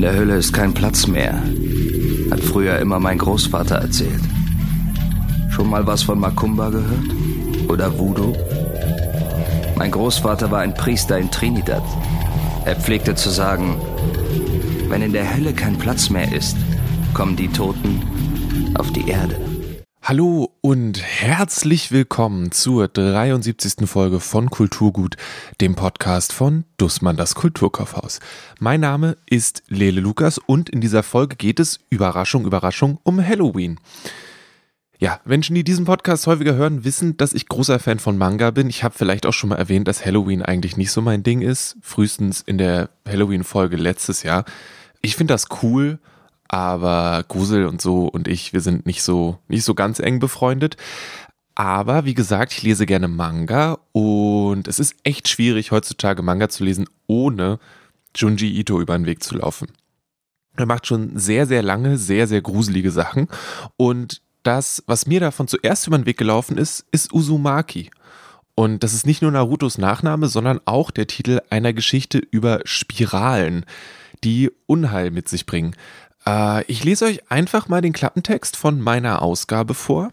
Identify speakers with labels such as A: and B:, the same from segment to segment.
A: In der Hölle ist kein Platz mehr, hat früher immer mein Großvater erzählt. Schon mal was von Macumba gehört? Oder Voodoo? Mein Großvater war ein Priester in Trinidad. Er pflegte zu sagen, wenn in der Hölle kein Platz mehr ist, kommen die Toten auf die Erde.
B: Hallo und herzlich willkommen zur 73. Folge von Kulturgut, dem Podcast von Dussmann das Kulturkaufhaus. Mein Name ist Lele Lukas und in dieser Folge geht es, Überraschung, Überraschung, um Halloween. Ja, Menschen, die diesen Podcast häufiger hören, wissen, dass ich großer Fan von Manga bin. Ich habe vielleicht auch schon mal erwähnt, dass Halloween eigentlich nicht so mein Ding ist. Frühestens in der Halloween-Folge letztes Jahr. Ich finde das cool, aber Grusel und so und ich, wir sind nicht so, nicht so ganz eng befreundet. Aber wie gesagt, ich lese gerne Manga und es ist echt schwierig, heutzutage Manga zu lesen, ohne Junji Ito über den Weg zu laufen. Er macht schon sehr, sehr lange, sehr, sehr gruselige Sachen und das, was mir davon zuerst über den Weg gelaufen ist, ist Uzumaki. Und das ist nicht nur Narutos Nachname, sondern auch der Titel einer Geschichte über Spiralen, die Unheil mit sich bringen. Äh, ich lese euch einfach mal den Klappentext von meiner Ausgabe vor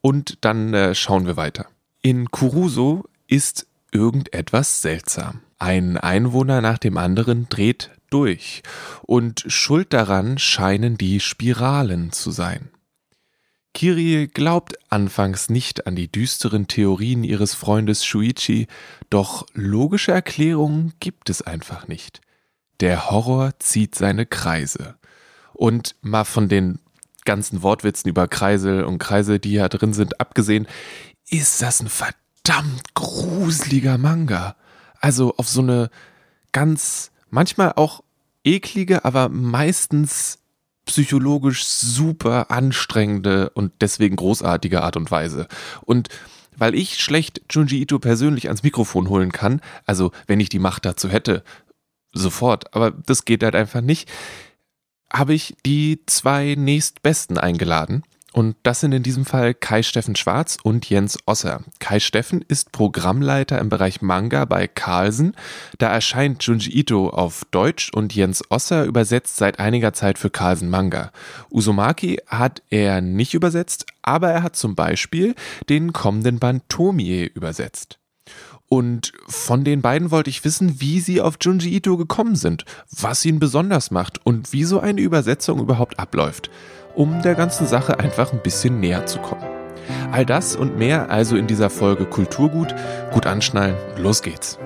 B: und dann äh, schauen wir weiter. In Kuruso ist irgendetwas seltsam. Ein Einwohner nach dem anderen dreht durch und schuld daran scheinen die Spiralen zu sein. Kirie glaubt anfangs nicht an die düsteren Theorien ihres Freundes Shuichi, doch logische Erklärungen gibt es einfach nicht. Der Horror zieht seine Kreise. Und mal von den ganzen Wortwitzen über Kreisel und Kreise, die ja drin sind, abgesehen, ist das ein verdammt gruseliger Manga. Also auf so eine ganz, manchmal auch eklige, aber meistens psychologisch super anstrengende und deswegen großartige Art und Weise. Und weil ich schlecht Junji Ito persönlich ans Mikrofon holen kann, also wenn ich die Macht dazu hätte, sofort, aber das geht halt einfach nicht, habe ich die zwei nächstbesten eingeladen. Und das sind in diesem Fall Kai Steffen Schwarz und Jens Osser. Kai Steffen ist Programmleiter im Bereich Manga bei Carlsen. Da erscheint Junji Ito auf Deutsch und Jens Osser übersetzt seit einiger Zeit für Carlsen Manga. Uzumaki hat er nicht übersetzt, aber er hat zum Beispiel den kommenden Band Tomie übersetzt. Und von den beiden wollte ich wissen, wie sie auf Junji Ito gekommen sind, was ihn besonders macht und wie so eine Übersetzung überhaupt abläuft um der ganzen Sache einfach ein bisschen näher zu kommen. All das und mehr also in dieser Folge Kulturgut. Gut anschnallen, los geht's.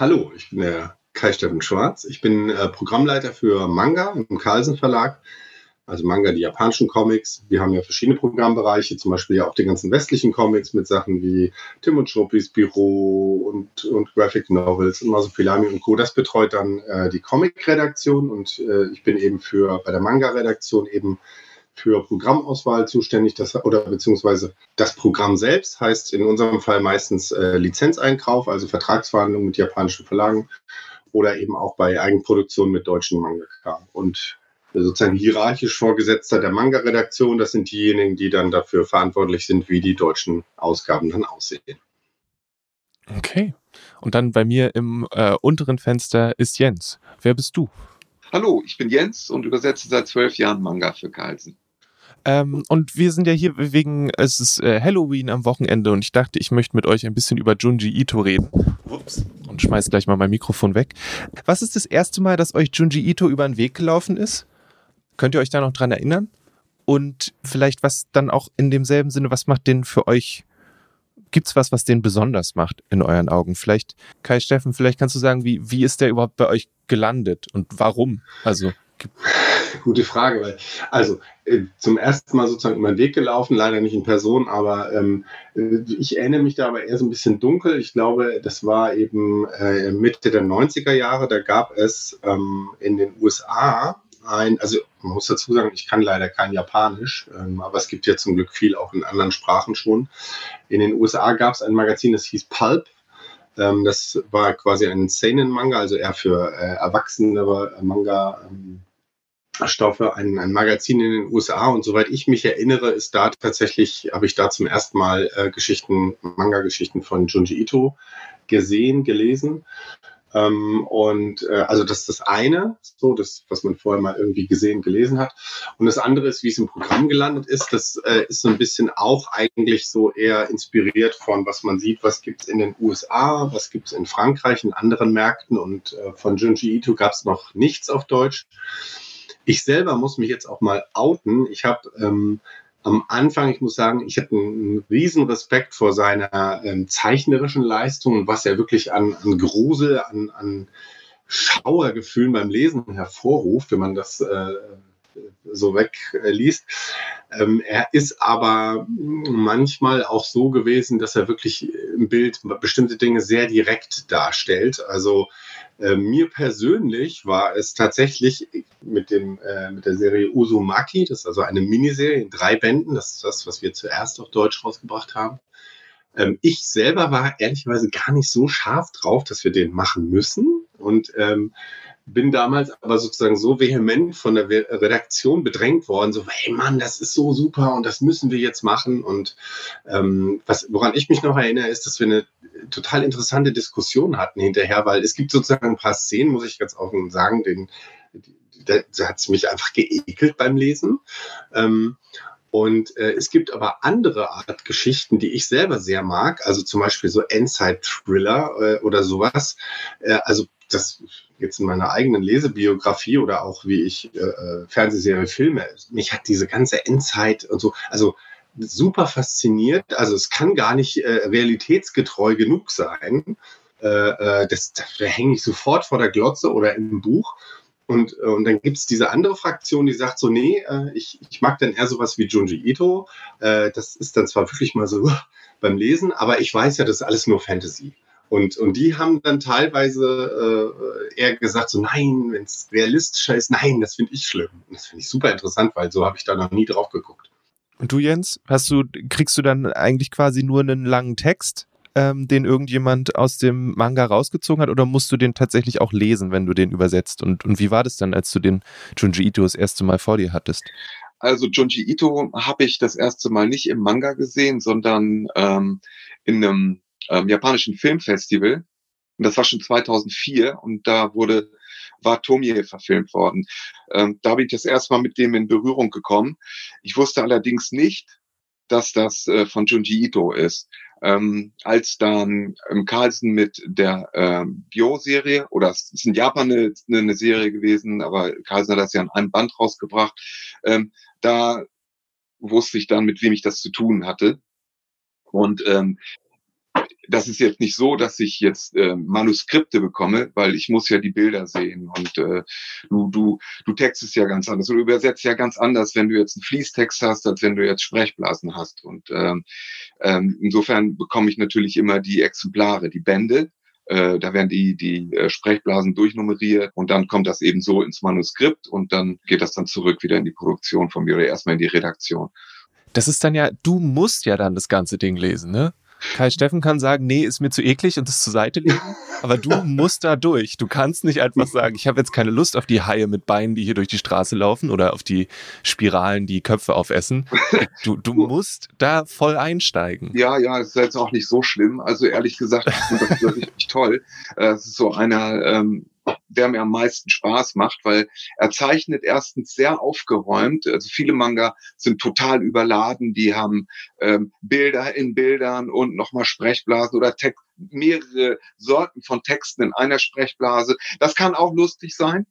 C: Hallo, ich bin der Kai Steffen Schwarz. Ich bin äh, Programmleiter für Manga im Carlsen Verlag. Also Manga, die japanischen Comics. Wir haben ja verschiedene Programmbereiche, zum Beispiel ja auch die ganzen westlichen Comics mit Sachen wie Tim und Schnuppis Büro und, und Graphic Novels und Masopilami und Co. Das betreut dann äh, die Comic-Redaktion und äh, ich bin eben für bei der Manga-Redaktion eben für Programmauswahl zuständig, das, oder beziehungsweise das Programm selbst heißt in unserem Fall meistens äh, Lizenzeinkauf, also Vertragsverhandlungen mit japanischen Verlagen oder eben auch bei Eigenproduktionen mit deutschen Mangaka. Und sozusagen hierarchisch Vorgesetzter der Manga-Redaktion, das sind diejenigen, die dann dafür verantwortlich sind, wie die deutschen Ausgaben dann aussehen.
B: Okay. Und dann bei mir im äh, unteren Fenster ist Jens. Wer bist du?
D: Hallo, ich bin Jens und übersetze seit zwölf Jahren Manga für Carlsen.
B: Ähm, und wir sind ja hier wegen, es ist äh, Halloween am Wochenende und ich dachte, ich möchte mit euch ein bisschen über Junji Ito reden. Ups. Und schmeiß gleich mal mein Mikrofon weg. Was ist das erste Mal, dass euch Junji Ito über den Weg gelaufen ist? Könnt ihr euch da noch dran erinnern? Und vielleicht was dann auch in demselben Sinne, was macht den für euch Gibt's was, was den besonders macht in euren Augen? Vielleicht, Kai Steffen, vielleicht kannst du sagen, wie, wie ist der überhaupt bei euch gelandet und warum? Also.
C: Gute Frage, weil, also äh, zum ersten Mal sozusagen über den Weg gelaufen, leider nicht in Person, aber ähm, äh, ich erinnere mich da aber eher so ein bisschen dunkel. Ich glaube, das war eben äh, Mitte der 90er Jahre, da gab es ähm, in den USA ein, also man muss dazu sagen, ich kann leider kein Japanisch, ähm, aber es gibt ja zum Glück viel auch in anderen Sprachen schon. In den USA gab es ein Magazin, das hieß Pulp. Ähm, das war quasi ein Seinen-Manga, also eher für äh, erwachsene Manga. Ähm, Stoffe, ein, ein Magazin in den USA und soweit ich mich erinnere, ist da tatsächlich, habe ich da zum ersten Mal äh, Geschichten, Manga-Geschichten von Junji Ito gesehen, gelesen. Ähm, und äh, also das ist das eine, so das, was man vorher mal irgendwie gesehen, gelesen hat. Und das andere ist, wie es im Programm gelandet ist. Das äh, ist so ein bisschen auch eigentlich so eher inspiriert von, was man sieht, was gibt's in den USA, was gibt's in Frankreich, in anderen Märkten. Und äh, von Junji Ito gab es noch nichts auf Deutsch. Ich selber muss mich jetzt auch mal outen. Ich habe ähm, am Anfang, ich muss sagen, ich hatte einen riesen Respekt vor seiner ähm, zeichnerischen Leistung und was er wirklich an, an Grusel, an, an Schauergefühlen beim Lesen hervorruft, wenn man das äh, so wegliest. Ähm, er ist aber manchmal auch so gewesen, dass er wirklich im Bild bestimmte Dinge sehr direkt darstellt. Also äh, mir persönlich war es tatsächlich mit, dem, äh, mit der Serie Uzumaki, das ist also eine Miniserie in drei Bänden, das ist das, was wir zuerst auf Deutsch rausgebracht haben. Ähm, ich selber war ehrlicherweise gar nicht so scharf drauf, dass wir den machen müssen und ähm, bin damals aber sozusagen so vehement von der Redaktion bedrängt worden, so, hey Mann, das ist so super und das müssen wir jetzt machen. Und ähm, was, woran ich mich noch erinnere, ist, dass wir eine total interessante Diskussion hatten hinterher, weil es gibt sozusagen ein paar Szenen, muss ich ganz offen sagen, den, da, hat es mich einfach geekelt beim Lesen. Ähm, und äh, es gibt aber andere Art Geschichten, die ich selber sehr mag, also zum Beispiel so Endzeit-Thriller äh, oder sowas. Äh, also das jetzt in meiner eigenen Lesebiografie oder auch wie ich äh, äh Fernsehserie filme, mich hat diese ganze Endzeit und so, also super fasziniert. Also es kann gar nicht äh, realitätsgetreu genug sein. Äh, äh, das, das hänge ich sofort vor der Glotze oder im Buch. Und, äh, und dann gibt es diese andere Fraktion, die sagt so, nee, ich, ich mag dann eher sowas wie Junji Ito. Das ist dann zwar wirklich mal so beim Lesen, aber ich weiß ja, das ist alles nur Fantasy. Und, und die haben dann teilweise äh, eher gesagt, so nein, wenn es realistischer ist, nein, das finde ich schlimm. Und das finde ich super interessant, weil so habe ich da noch nie drauf geguckt.
B: Und du, Jens, hast du, kriegst du dann eigentlich quasi nur einen langen Text, ähm, den irgendjemand aus dem Manga rausgezogen hat, oder musst du den tatsächlich auch lesen, wenn du den übersetzt? Und, und wie war das dann, als du den Junji Ito das erste Mal vor dir hattest?
D: Also Junji Ito habe ich das erste Mal nicht im Manga gesehen, sondern ähm, in einem ähm, japanischen Filmfestival. Und das war schon 2004 und da wurde war Tomie verfilmt worden. Ähm, da bin ich das erste Mal mit dem in Berührung gekommen. Ich wusste allerdings nicht, dass das äh, von Junji Ito ist. Ähm, als dann ähm, Carlsen mit der ähm, Bio-Serie, oder es ist in Japan eine, eine, Serie gewesen, aber Carlsen hat das ja in einem Band rausgebracht, ähm, da wusste ich dann, mit wem ich das zu tun hatte. Und ähm, das ist jetzt nicht so, dass ich jetzt äh, Manuskripte bekomme, weil ich muss ja die Bilder sehen und äh, du, du, du textest ja ganz anders. Du übersetzt ja ganz anders, wenn du jetzt einen Fließtext hast, als wenn du jetzt Sprechblasen hast. Und ähm, ähm, insofern bekomme ich natürlich immer die Exemplare, die Bände. Äh, da werden die, die äh, Sprechblasen durchnummeriert und dann kommt das eben so ins Manuskript und dann geht das dann zurück wieder in die Produktion von mir oder erstmal in die Redaktion.
B: Das ist dann ja, du musst ja dann das ganze Ding lesen, ne? Kai Steffen kann sagen, nee, ist mir zu eklig und das zur Seite legen. Aber du musst da durch. Du kannst nicht einfach sagen, ich habe jetzt keine Lust auf die Haie mit Beinen, die hier durch die Straße laufen oder auf die Spiralen, die Köpfe aufessen. Du, du musst da voll einsteigen.
D: Ja, ja, es ist jetzt auch nicht so schlimm. Also ehrlich gesagt, das richtig toll. Äh, es ist so einer, ähm, der mir am meisten Spaß macht, weil er zeichnet erstens sehr aufgeräumt. Also viele Manga sind total überladen, die haben ähm, Bilder in Bildern und nochmal Sprechblasen oder Text, mehrere Sorten von Texten in einer Sprechblase. Das kann auch lustig sein,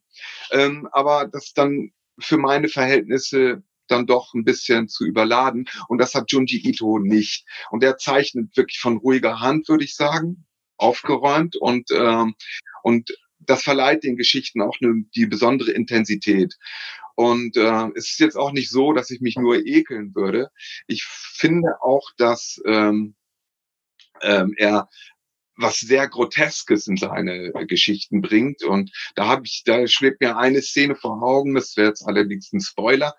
D: ähm, aber das dann für meine Verhältnisse dann doch ein bisschen zu überladen. Und das hat Junji Ito nicht. Und der zeichnet wirklich von ruhiger Hand, würde ich sagen, aufgeräumt und ähm, und das verleiht den Geschichten auch eine, die besondere Intensität. Und äh, es ist jetzt auch nicht so, dass ich mich nur ekeln würde. Ich finde auch, dass ähm, ähm, er was sehr Groteskes in seine Geschichten bringt. Und da habe ich, da schwebt mir eine Szene vor Augen, das wäre jetzt allerdings ein Spoiler.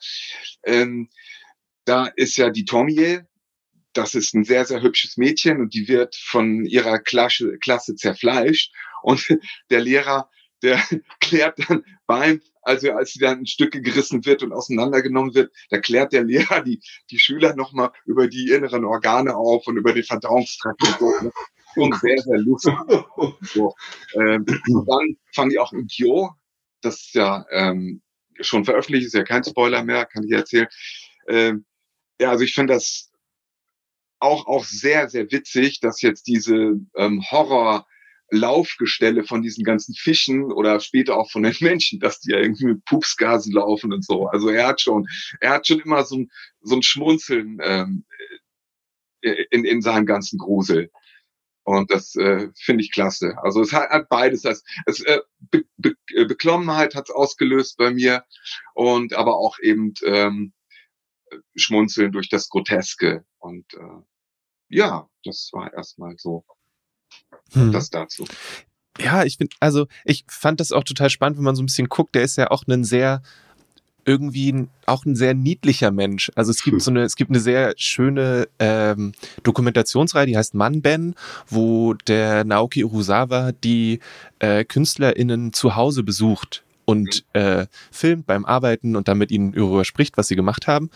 D: Ähm, da ist ja die Tomie, das ist ein sehr, sehr hübsches Mädchen und die wird von ihrer Klasse, Klasse zerfleischt. Und der Lehrer, der klärt dann beim, also als sie dann in Stücke gerissen wird und auseinandergenommen wird, da klärt der Lehrer die, die Schüler nochmal über die inneren Organe auf und über den Verdauungstrakt und so. Ne? Und sehr, sehr lustig. So. Ähm, und dann fand ich auch in Kyo, das ist ja ähm, schon veröffentlicht, ist ja kein Spoiler mehr, kann ich erzählen. Ähm, ja, also ich finde das auch, auch sehr, sehr witzig, dass jetzt diese ähm, Horror- Laufgestelle von diesen ganzen Fischen oder später auch von den Menschen, dass die ja irgendwie mit Pupsgasen laufen und so. Also er hat schon, er hat schon immer so ein, so ein Schmunzeln ähm, in, in seinem ganzen Grusel. Und das äh, finde ich klasse. Also es hat, hat beides. Das, es, äh, Be Be Beklommenheit hat es ausgelöst bei mir und aber auch eben ähm, Schmunzeln durch das Groteske. Und äh, ja, das war erstmal so hm. das dazu.
B: Ja, ich bin, also ich fand das auch total spannend, wenn man so ein bisschen guckt. Der ist ja auch ein sehr irgendwie auch ein sehr niedlicher Mensch. Also es gibt so eine, es gibt eine sehr schöne ähm, Dokumentationsreihe, die heißt Manben, wo der Naoki Urusawa die äh, KünstlerInnen zu Hause besucht und äh, filmt beim Arbeiten und dann mit ihnen darüber spricht, was sie gemacht haben.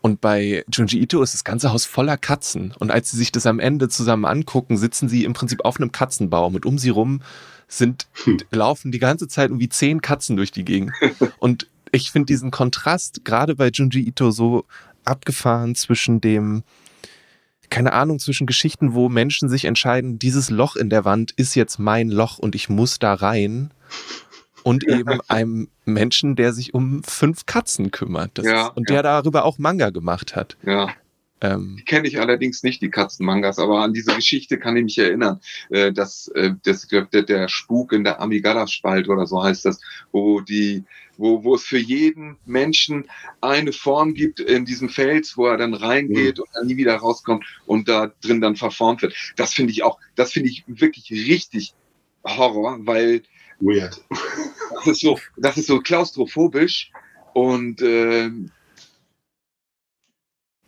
B: Und bei Junji Ito ist das ganze Haus voller Katzen. Und als sie sich das am Ende zusammen angucken, sitzen sie im Prinzip auf einem Katzenbaum und um sie rum sind, hm. laufen die ganze Zeit irgendwie zehn Katzen durch die Gegend. Und ich finde diesen Kontrast gerade bei Junji Ito so abgefahren zwischen dem, keine Ahnung, zwischen Geschichten, wo Menschen sich entscheiden, dieses Loch in der Wand ist jetzt mein Loch und ich muss da rein und eben einem Menschen, der sich um fünf Katzen kümmert. Ja, ist, und ja. der darüber auch Manga gemacht hat.
D: Ja. Ähm, Kenne ich allerdings nicht, die Katzenmangas, aber an diese Geschichte kann ich mich erinnern, äh, dass äh, das, der, der Spuk in der Amigala-Spalt oder so heißt das, wo die wo, wo es für jeden Menschen eine Form gibt in diesem Fels, wo er dann reingeht mhm. und dann nie wieder rauskommt und da drin dann verformt wird. Das finde ich auch, das finde ich wirklich richtig Horror, weil
C: Weird.
D: Das ist so, das ist so klaustrophobisch und äh,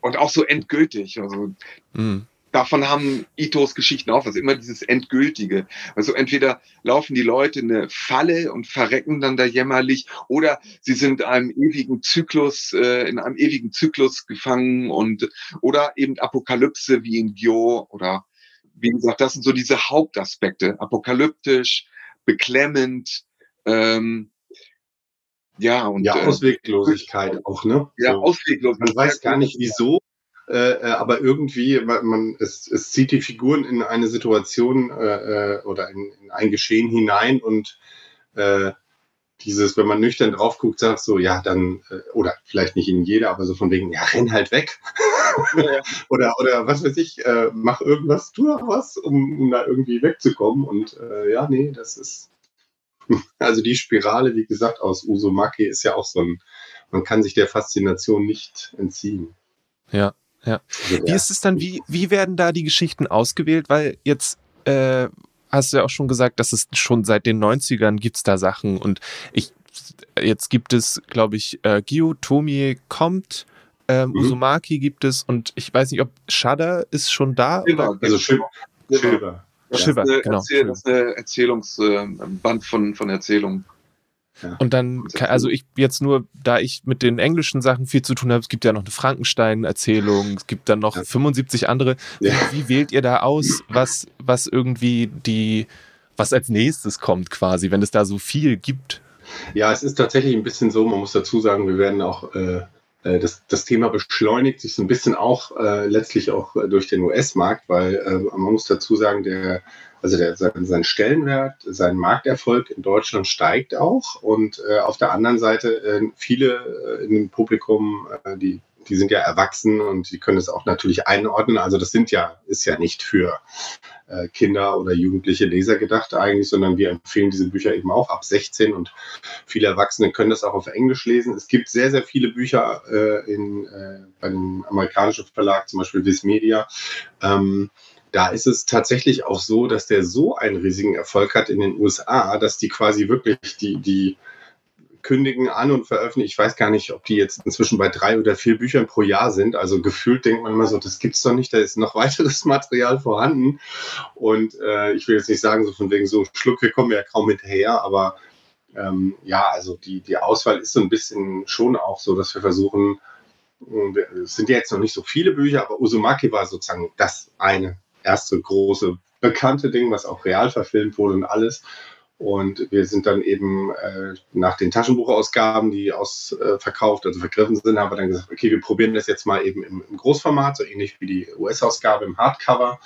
D: und auch so endgültig. Also mhm. davon haben Itos Geschichten auch was, immer dieses Endgültige. Also entweder laufen die Leute in eine Falle und verrecken dann da jämmerlich, oder sie sind einem ewigen Zyklus, äh, in einem ewigen Zyklus gefangen und oder eben Apokalypse wie in Gyo oder wie gesagt, das sind so diese Hauptaspekte. Apokalyptisch, beklemmend, ähm, ja, und.
C: Ja, äh, Ausweglosigkeit äh, auch, ne?
D: Ja, so. Ausweglosigkeit.
C: Man weiß gar nicht wieso, äh, äh, aber irgendwie, man, es, es zieht die Figuren in eine Situation äh, äh, oder in, in ein Geschehen hinein und äh, dieses, wenn man nüchtern drauf guckt, sagt so, ja, dann, äh, oder vielleicht nicht in jeder, aber so von wegen, ja, renn halt weg. Ja. oder, oder was weiß ich, äh, mach irgendwas, tu doch was, um, um da irgendwie wegzukommen. Und äh, ja, nee, das ist, also die Spirale, wie gesagt, aus Usumaki ist ja auch so ein, man kann sich der Faszination nicht entziehen.
B: Ja, ja. Also, wie ist es dann, wie, wie werden da die Geschichten ausgewählt? Weil jetzt, äh, hast du ja auch schon gesagt, dass es schon seit den 90ern gibt's da Sachen und ich, jetzt gibt es, glaube ich, äh, Gyu Tomie kommt, ähm, mhm. Uzumaki gibt es und ich weiß nicht, ob Shudder ist schon da.
C: Genau, oder? also Shiver.
B: Shiver. Shiver, genau.
D: Erzähl, das ist eine Erzählungsband von, von Erzählungen.
B: Und dann, also ich jetzt nur, da ich mit den englischen Sachen viel zu tun habe, es gibt ja noch eine Frankenstein-Erzählung, es gibt dann noch ja. 75 andere. Ja. Wie, wie, wählt ihr da aus, was, was irgendwie die, was als nächstes kommt quasi, wenn es da so viel gibt?
C: Ja, es ist tatsächlich ein bisschen so, man muss dazu sagen, wir werden auch, äh, äh das, das Thema beschleunigt sich so ein bisschen auch äh, letztlich auch durch den US-Markt, weil äh, man muss dazu sagen, der also der, sein, sein Stellenwert, sein Markterfolg in Deutschland steigt auch. Und äh, auf der anderen Seite äh, viele äh, in dem Publikum, äh, die, die sind ja erwachsen und die können es auch natürlich einordnen. Also das sind ja, ist ja nicht für äh, Kinder oder jugendliche Leser gedacht eigentlich, sondern wir empfehlen diese Bücher eben auch ab 16 und viele Erwachsene können das auch auf Englisch lesen. Es gibt sehr, sehr viele Bücher äh, in, äh, bei dem amerikanischen Verlag, zum Beispiel Viz Media. Ähm, da ist es tatsächlich auch so, dass der so einen riesigen Erfolg hat in den USA, dass die quasi wirklich die, die kündigen an und veröffentlichen. Ich weiß gar nicht, ob die jetzt inzwischen bei drei oder vier Büchern pro Jahr sind. Also gefühlt denkt man immer so, das gibt's doch nicht, da ist noch weiteres Material vorhanden. Und äh, ich will jetzt nicht sagen, so von wegen so Schlucke kommen ja kaum hinterher, aber ähm, ja, also die, die Auswahl ist so ein bisschen schon auch so, dass wir versuchen, es sind ja jetzt noch nicht so viele Bücher, aber Uzumaki war sozusagen das eine erste große bekannte Ding, was auch real verfilmt wurde und alles. Und wir sind dann eben äh, nach den Taschenbuchausgaben, die ausverkauft, äh, also vergriffen sind, haben wir dann gesagt, okay, wir probieren das jetzt mal eben im, im Großformat, so ähnlich wie die US-Ausgabe im Hardcover,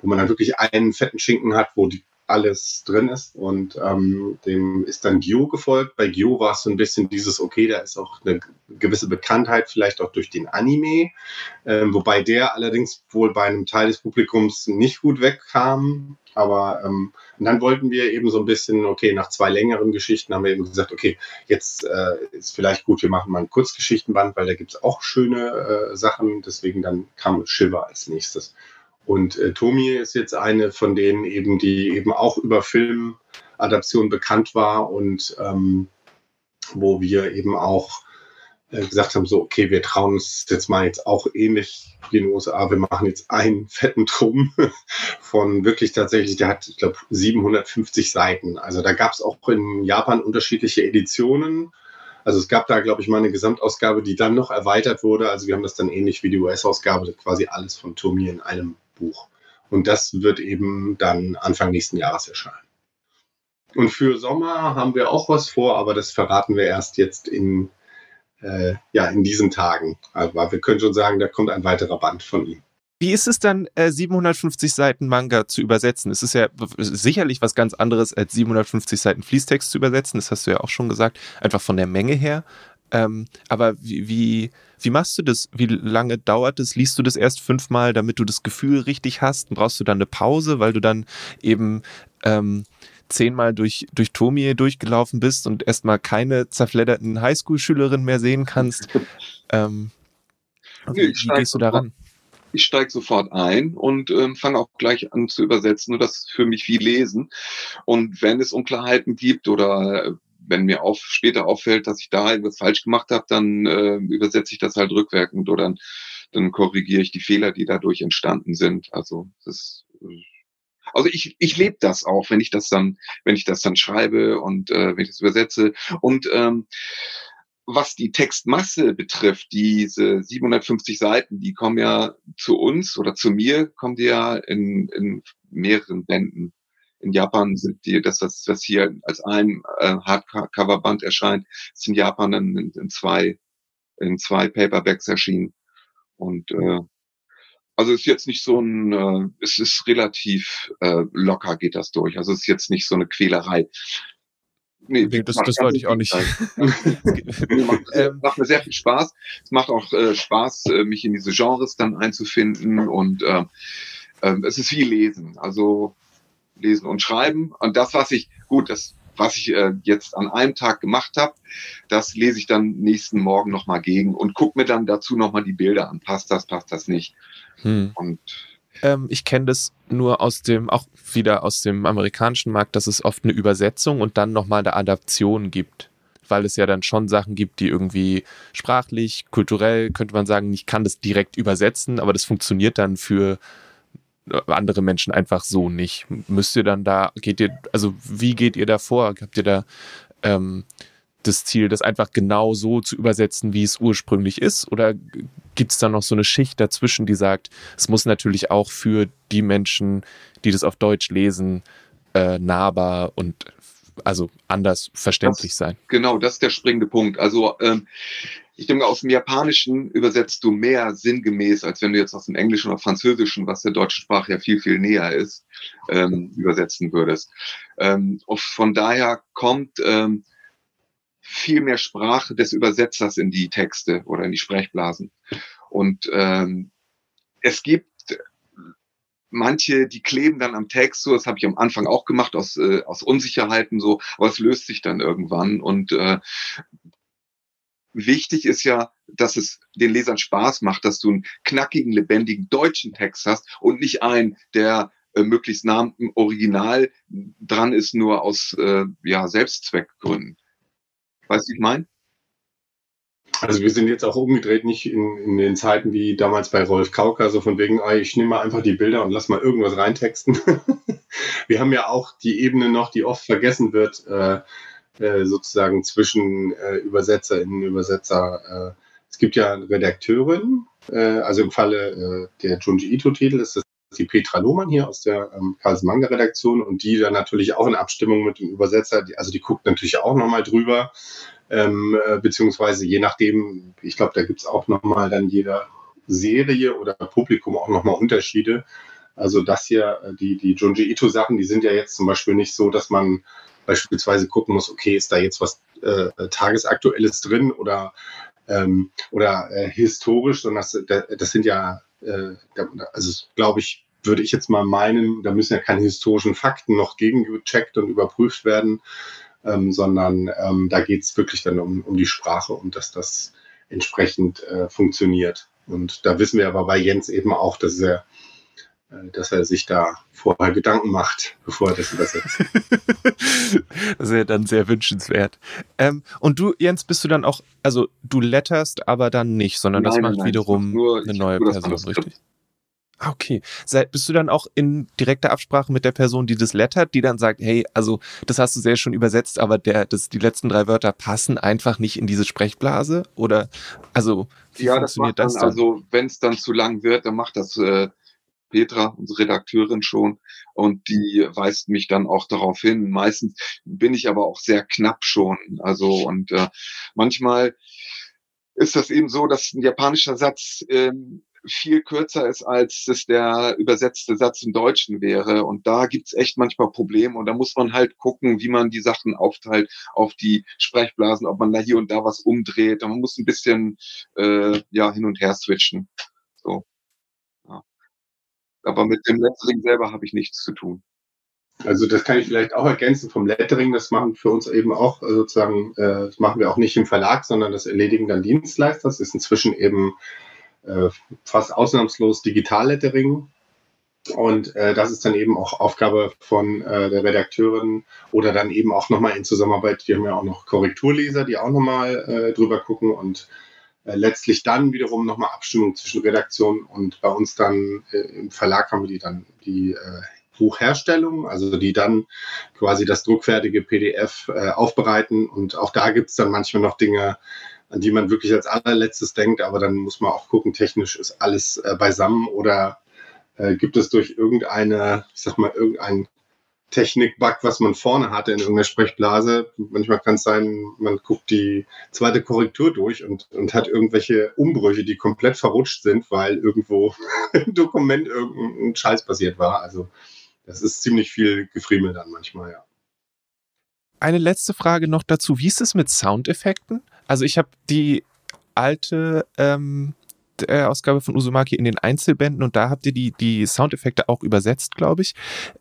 C: wo man dann wirklich einen fetten Schinken hat, wo die alles drin ist. Und ähm, dem ist dann Gio gefolgt. Bei Gio war es so ein bisschen dieses, okay, da ist auch eine gewisse Bekanntheit, vielleicht auch durch den Anime, ähm, wobei der allerdings wohl bei einem Teil des Publikums nicht gut wegkam. Aber ähm, und dann wollten wir eben so ein bisschen, okay, nach zwei längeren Geschichten haben wir eben gesagt, okay, jetzt äh, ist vielleicht gut, wir machen mal ein Kurzgeschichtenband, weil da gibt es auch schöne äh, Sachen. Deswegen dann kam Shiver als nächstes. Und äh, Tomi ist jetzt eine von denen eben, die eben auch über Filmadaption bekannt war und ähm, wo wir eben auch äh, gesagt haben, so, okay, wir trauen uns jetzt mal jetzt auch ähnlich wie in den USA, wir machen jetzt einen fetten Drum von wirklich tatsächlich, der hat, ich glaube, 750 Seiten. Also da gab es auch in Japan unterschiedliche Editionen. Also es gab da, glaube ich, mal eine Gesamtausgabe, die dann noch erweitert wurde. Also wir haben das dann ähnlich wie die US-Ausgabe, quasi alles von Tomi in einem Buch. Und das wird eben dann Anfang nächsten Jahres erscheinen. Und für Sommer haben wir auch was vor, aber das verraten wir erst jetzt in, äh, ja, in diesen Tagen. Aber wir können schon sagen, da kommt ein weiterer Band von ihm.
B: Wie ist es dann, äh, 750 Seiten Manga zu übersetzen? Es ist ja sicherlich was ganz anderes, als 750 Seiten Fließtext zu übersetzen. Das hast du ja auch schon gesagt, einfach von der Menge her. Ähm, aber wie, wie, wie machst du das? Wie lange dauert es? Liest du das erst fünfmal, damit du das Gefühl richtig hast? Und brauchst du dann eine Pause, weil du dann eben ähm, zehnmal durch, durch Tomie durchgelaufen bist und erstmal keine zerfledderten Highschool-Schülerinnen mehr sehen kannst? ähm, wie, wie gehst du daran?
D: ich steige sofort ein und ähm, fange auch gleich an zu übersetzen. Und das ist für mich wie Lesen. Und wenn es Unklarheiten gibt oder wenn mir auf, später auffällt, dass ich da etwas falsch gemacht habe, dann äh, übersetze ich das halt rückwirkend oder dann, dann korrigiere ich die Fehler, die dadurch entstanden sind. Also das äh, also ich, ich lebe das auch, wenn ich das dann, wenn ich das dann schreibe und äh, wenn ich das übersetze. Und ähm, was die Textmasse betrifft, diese 750 Seiten, die kommen ja zu uns oder zu mir, kommen die ja in, in mehreren Bänden in Japan sind die, das, was, was hier als ein äh, Hardcover-Band erscheint, ist in Japan dann in, in zwei, in zwei Paperbacks erschienen. Und äh, also ist jetzt nicht so ein, äh, es ist relativ äh, locker geht das durch. Also ist jetzt nicht so eine Quälerei.
B: Nee, das, das wollte ich auch nicht.
D: macht, ähm, macht, mir sehr viel Spaß. Es macht auch äh, Spaß, äh, mich in diese Genres dann einzufinden und äh, äh, es ist wie Lesen. Also lesen und schreiben. Und das, was ich, gut, das, was ich äh, jetzt an einem Tag gemacht habe, das lese ich dann nächsten Morgen nochmal gegen und gucke mir dann dazu nochmal die Bilder an. Passt das, passt das nicht?
B: Hm. Und ähm, ich kenne das nur aus dem, auch wieder aus dem amerikanischen Markt, dass es oft eine Übersetzung und dann nochmal eine Adaption gibt. Weil es ja dann schon Sachen gibt, die irgendwie sprachlich, kulturell, könnte man sagen, ich kann das direkt übersetzen, aber das funktioniert dann für andere Menschen einfach so nicht. Müsst ihr dann da, geht ihr, also wie geht ihr da vor? Habt ihr da ähm, das Ziel, das einfach genau so zu übersetzen, wie es ursprünglich ist? Oder gibt es da noch so eine Schicht dazwischen, die sagt, es muss natürlich auch für die Menschen, die das auf Deutsch lesen, äh, nahbar und also anders verständlich
D: das,
B: sein?
D: Genau, das ist der springende Punkt. Also ähm, ich denke, aus dem Japanischen übersetzt du mehr sinngemäß, als wenn du jetzt aus dem Englischen oder Französischen, was der deutschen Sprache ja viel, viel näher ist, ähm, übersetzen würdest. Ähm, von daher kommt ähm, viel mehr Sprache des Übersetzers in die Texte oder in die Sprechblasen. Und ähm, es gibt manche, die kleben dann am Text so, das habe ich am Anfang auch gemacht, aus, äh, aus Unsicherheiten so, aber es löst sich dann irgendwann und äh, wichtig ist ja, dass es den Lesern Spaß macht, dass du einen knackigen, lebendigen deutschen Text hast und nicht einen, der äh, möglichst nah im Original dran ist, nur aus äh, ja, Selbstzweckgründen. Weißt du, ich meine?
C: Also wir sind jetzt auch umgedreht, nicht in, in, den Zeiten wie damals bei Rolf Kauker, so von wegen, ah, ich nehme mal einfach die Bilder und lass mal irgendwas reintexten. wir haben ja auch die Ebene noch, die oft vergessen wird, äh, äh, sozusagen zwischen äh, UbersetzerInnen, Übersetzer. Äh, es gibt ja Redakteurin, äh, also im Falle äh, der Junji Ito-Titel ist das die Petra Lohmann hier aus der ähm, Karls Manga Redaktion und die dann natürlich auch in Abstimmung mit dem Übersetzer, die, also die guckt natürlich auch nochmal drüber, ähm, äh, beziehungsweise je nachdem, ich glaube, da gibt's auch nochmal dann jeder Serie oder Publikum auch nochmal Unterschiede. Also das hier, äh, die, die Junji Ito Sachen, die sind ja jetzt zum Beispiel nicht so, dass man beispielsweise gucken muss, okay, ist da jetzt was äh, Tagesaktuelles drin oder, ähm, oder äh, historisch, sondern das, das sind ja, äh, also glaube ich, würde ich jetzt mal meinen, da müssen ja keine historischen Fakten noch gegengecheckt und überprüft werden, ähm, sondern ähm, da geht es wirklich dann um, um die Sprache und dass das entsprechend äh, funktioniert. Und da wissen wir aber bei Jens eben auch, dass er dass er sich da vorher Gedanken macht, bevor er das übersetzt.
B: das ist ja dann sehr wünschenswert. Ähm, und du, Jens, bist du dann auch, also du letterst aber dann nicht, sondern nein, das macht nein, wiederum nur, eine neue Person, richtig? Ah, okay. Bist du dann auch in direkter Absprache mit der Person, die das lettert, die dann sagt, hey, also das hast du sehr schon übersetzt, aber der, das, die letzten drei Wörter passen einfach nicht in diese Sprechblase? Oder also
D: wie ja, funktioniert das, dann, das dann? Also wenn es dann zu lang wird, dann macht das äh, Petra, unsere Redakteurin schon, und die weist mich dann auch darauf hin. Meistens bin ich aber auch sehr knapp schon. Also und äh, manchmal ist das eben so, dass ein japanischer Satz ähm, viel kürzer ist, als es der übersetzte Satz im Deutschen wäre. Und da gibt's echt manchmal Probleme. Und da muss man halt gucken, wie man die Sachen aufteilt auf die Sprechblasen, ob man da hier und da was umdreht. Und man muss ein bisschen äh, ja hin und her switchen. So. Aber mit dem Lettering selber habe ich nichts zu tun.
C: Also das kann ich vielleicht auch ergänzen vom Lettering. Das machen für uns eben auch äh, sozusagen, äh, das machen wir auch nicht im Verlag, sondern das erledigen dann Dienstleister. Das ist inzwischen eben äh, fast ausnahmslos Digitallettering. Und äh, das ist dann eben auch Aufgabe von äh, der Redakteurin oder dann eben auch nochmal in Zusammenarbeit. Wir haben ja auch noch Korrekturleser, die auch nochmal äh, drüber gucken und letztlich dann wiederum nochmal Abstimmung zwischen Redaktion und bei uns dann äh, im Verlag haben wir die dann die äh, Buchherstellung, also die dann quasi das druckfertige PDF äh, aufbereiten. Und auch da gibt es dann manchmal noch Dinge, an die man wirklich als allerletztes denkt, aber dann muss man auch gucken, technisch ist alles äh, beisammen oder äh, gibt es durch irgendeine, ich sag mal, irgendein Technik-Bug, was man vorne hatte in irgendeiner Sprechblase. Manchmal kann es sein, man guckt die zweite Korrektur durch und, und hat irgendwelche Umbrüche, die komplett verrutscht sind, weil irgendwo im Dokument irgendein Scheiß passiert war. Also das ist ziemlich viel Gefriemel dann manchmal, ja.
B: Eine letzte Frage noch dazu. Wie ist es mit Soundeffekten? Also ich habe die alte ähm, Ausgabe von Uzumaki in den Einzelbänden und da habt ihr die, die Soundeffekte auch übersetzt, glaube ich.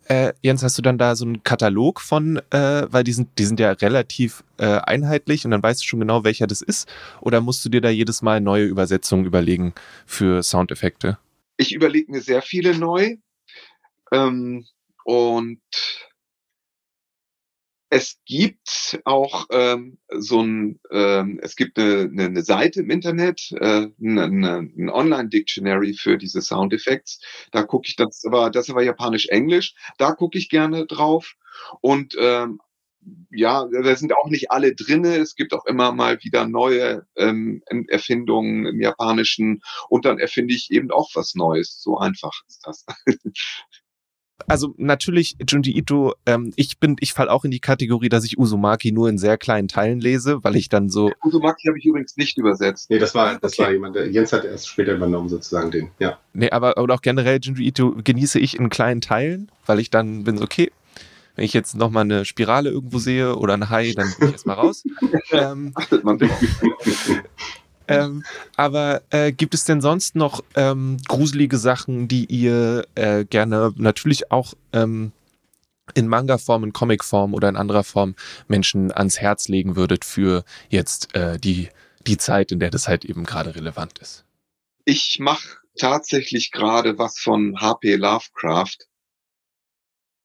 B: Äh, Jens, hast du dann da so einen Katalog von, äh, weil die sind, die sind ja relativ äh, einheitlich und dann weißt du schon genau, welcher das ist? Oder musst du dir da jedes Mal neue Übersetzungen überlegen für Soundeffekte?
D: Ich überlege mir sehr viele neu. Ähm, und es gibt auch ähm, so ein, ähm, es gibt eine, eine, eine Seite im Internet, äh, ein Online-Dictionary für diese Sound Effects. Da gucke ich, das aber das aber japanisch-englisch. Da gucke ich gerne drauf und ähm, ja, da sind auch nicht alle drinne. Es gibt auch immer mal wieder neue ähm, Erfindungen im Japanischen und dann erfinde ich eben auch was Neues. So einfach ist das.
B: also natürlich Junji Ito, ähm, ich bin, ich fall auch in die Kategorie, dass ich Uzumaki nur in sehr kleinen Teilen lese, weil ich dann so.
D: Uzumaki habe ich übrigens nicht übersetzt.
C: Nee, das war, das okay. war jemand, der, Jens hat erst später übernommen, sozusagen den, ja.
B: Nee, aber, aber auch generell Junji Ito genieße ich in kleinen Teilen, weil ich dann bin so, okay, wenn ich jetzt nochmal eine Spirale irgendwo sehe oder ein Hai, dann bin ich erstmal raus. ähm, ähm, aber äh, gibt es denn sonst noch ähm, gruselige Sachen, die ihr äh, gerne natürlich auch ähm, in Manga-Form, in Comic-Form oder in anderer Form Menschen ans Herz legen würdet für jetzt äh, die die Zeit, in der das halt eben gerade relevant ist.
D: Ich mache tatsächlich gerade was von HP Lovecraft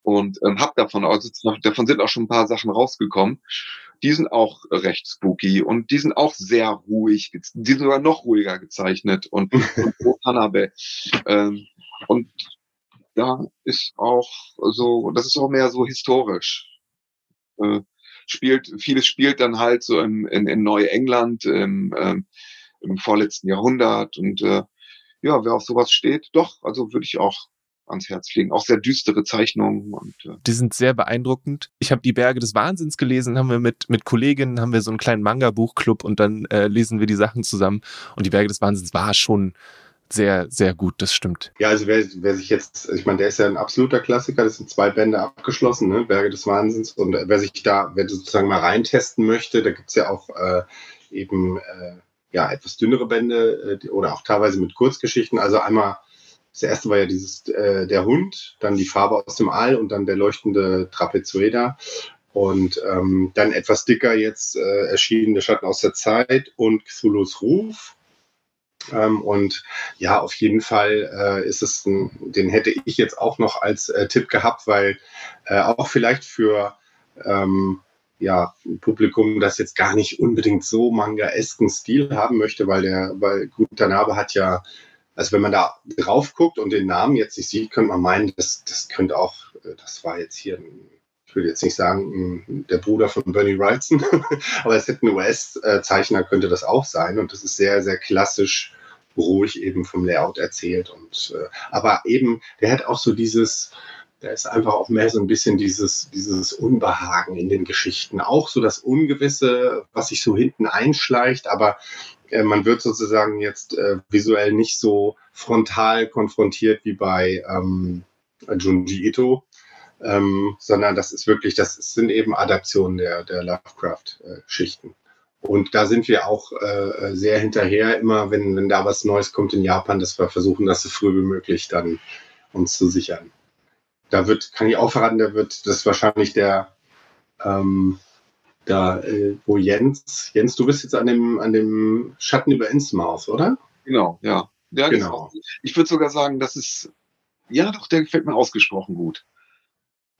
D: und ähm, hab davon, also davon sind auch schon ein paar Sachen rausgekommen. Die sind auch recht spooky und die sind auch sehr ruhig, die sind sogar noch ruhiger gezeichnet und, und Hanabe. Ähm, und da ist auch so, das ist auch mehr so historisch. Äh, spielt, vieles spielt dann halt so im, in, in Neuengland im, ähm, im vorletzten Jahrhundert und äh, ja, wer auf sowas steht, doch, also würde ich auch ans Herz legen. Auch sehr düstere Zeichnungen. Und,
B: äh die sind sehr beeindruckend. Ich habe die Berge des Wahnsinns gelesen, haben wir mit, mit Kolleginnen, haben wir so einen kleinen Manga-Buchclub und dann äh, lesen wir die Sachen zusammen. Und die Berge des Wahnsinns war schon sehr, sehr gut, das stimmt.
C: Ja, also wer, wer sich jetzt, ich meine, der ist ja ein absoluter Klassiker, das sind zwei Bände abgeschlossen, ne? Berge des Wahnsinns. Und wer sich da, wer sozusagen mal reintesten möchte, da gibt's ja auch äh, eben äh, ja etwas dünnere Bände äh, oder auch teilweise mit Kurzgeschichten. Also einmal das erste war ja dieses äh, der Hund, dann die Farbe aus dem All und dann der leuchtende Trapezoeder. Und ähm, dann etwas dicker jetzt äh, erschienen der Schatten aus der Zeit und Cthulhu's Ruf. Ähm, und ja, auf jeden Fall äh, ist es, ein, den hätte ich jetzt auch noch als äh, Tipp gehabt, weil äh, auch vielleicht für ähm, ja, ein Publikum, das jetzt gar nicht unbedingt so manga-esken Stil haben möchte, weil der, weil Guter Nabe hat ja also wenn man da drauf guckt und den Namen jetzt nicht sieht, könnte man meinen, das, das könnte auch, äh, das war jetzt hier, ich würde jetzt nicht sagen, der Bruder von Bernie Wrightson, aber es hätte ein US-Zeichner, könnte das auch sein. Und das ist sehr, sehr klassisch ruhig eben vom Layout erzählt. Und äh, aber eben, der hat auch so dieses, da ist einfach auch mehr so ein bisschen dieses, dieses Unbehagen in den Geschichten. Auch so das Ungewisse, was sich so hinten einschleicht, aber äh, man wird sozusagen jetzt äh, visuell nicht so frontal konfrontiert wie bei ähm, Junji Ito, ähm, sondern das ist wirklich, das sind eben Adaptionen der, der Lovecraft-Schichten. Und da sind wir auch äh, sehr hinterher, immer wenn, wenn da was Neues kommt in Japan, dass wir versuchen, das so früh wie möglich dann uns zu sichern. Da wird, kann ich auch verraten, da wird das wahrscheinlich der ähm, da, äh, wo Jens, Jens, du bist jetzt an dem, an dem Schatten über Innsmouth, oder?
D: Genau, ja. ja genau. ich würde sogar sagen, das ist, ja doch, der gefällt mir ausgesprochen gut.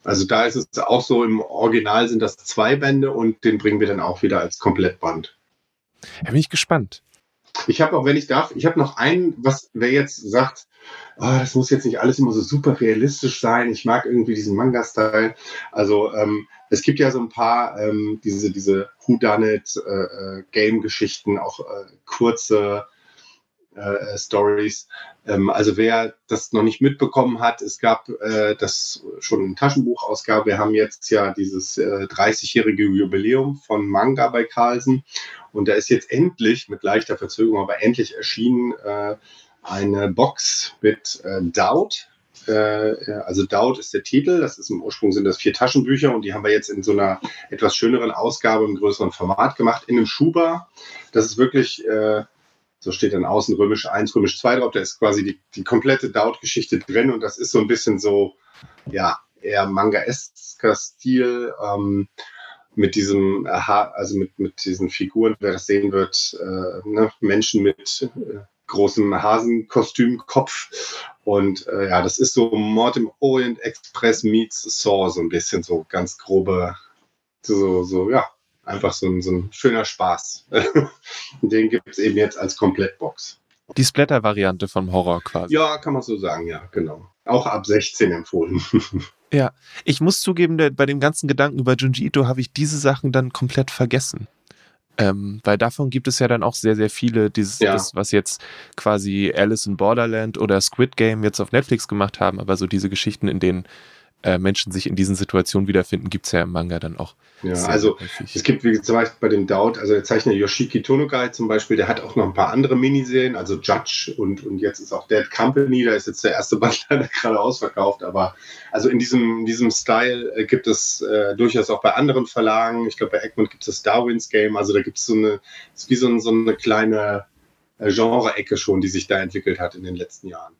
C: Also da ist es auch so, im Original sind das zwei Bände und den bringen wir dann auch wieder als Komplettband.
B: Da bin ich gespannt.
C: Ich habe auch, wenn ich darf, ich habe noch einen, was wer jetzt sagt, oh, das muss jetzt nicht alles immer so super realistisch sein. Ich mag irgendwie diesen Manga-Style. Also ähm, es gibt ja so ein paar ähm, diese diese Whodunit äh, äh, Game-Geschichten, auch äh, kurze äh, Stories. Ähm, also wer das noch nicht mitbekommen hat, es gab äh, das schon ein Taschenbuchausgabe. Wir haben jetzt ja dieses äh, 30-jährige Jubiläum von Manga bei Carlsen und da ist jetzt endlich mit leichter Verzögerung, aber endlich erschienen äh, eine Box mit äh, Doubt. Äh, also Doubt ist der Titel. Das ist im Ursprung sind das vier Taschenbücher und die haben wir jetzt in so einer etwas schöneren Ausgabe im größeren Format gemacht in einem Schuber. Das ist wirklich äh, so steht dann außen römisch 1, römisch 2 drauf. Da ist quasi die, die komplette Doubt-Geschichte drin und das ist so ein bisschen so, ja, eher manga-esker Stil. Ähm, mit diesem, also mit, mit diesen Figuren, wer das sehen wird, äh, ne, Menschen mit äh, großem Hasenkostümkopf. Und äh, ja, das ist so Mord im Orient Express meets Saw, so ein bisschen so ganz grobe, so, so, ja, einfach so ein, so ein schöner Spaß. Den gibt es eben jetzt als Komplettbox.
B: Die Splatter-Variante vom Horror quasi.
C: Ja, kann man so sagen, ja, genau. Auch ab 16 empfohlen.
B: ja, ich muss zugeben, bei dem ganzen Gedanken über Junji Ito habe ich diese Sachen dann komplett vergessen. Ähm, weil davon gibt es ja dann auch sehr, sehr viele, dieses, ja. das, was jetzt quasi Alice in Borderland oder Squid Game jetzt auf Netflix gemacht haben, aber so diese Geschichten, in denen äh, Menschen sich in diesen Situationen wiederfinden, gibt es ja im Manga dann auch.
C: Ja, also häufig. es gibt wie zum Beispiel bei dem Doubt, also der Zeichner Yoshiki Tonogai zum Beispiel, der hat auch noch ein paar andere Miniserien, also Judge und, und jetzt ist auch Dead Company, da ist jetzt der erste Band leider gerade ausverkauft, aber also in diesem, in diesem Style äh, gibt es äh, durchaus auch bei anderen Verlagen, ich glaube bei Egmont gibt es das Darwin's Game, also da gibt es so eine, ist wie so, so eine kleine äh, Genre-Ecke schon, die sich da entwickelt hat in den letzten Jahren.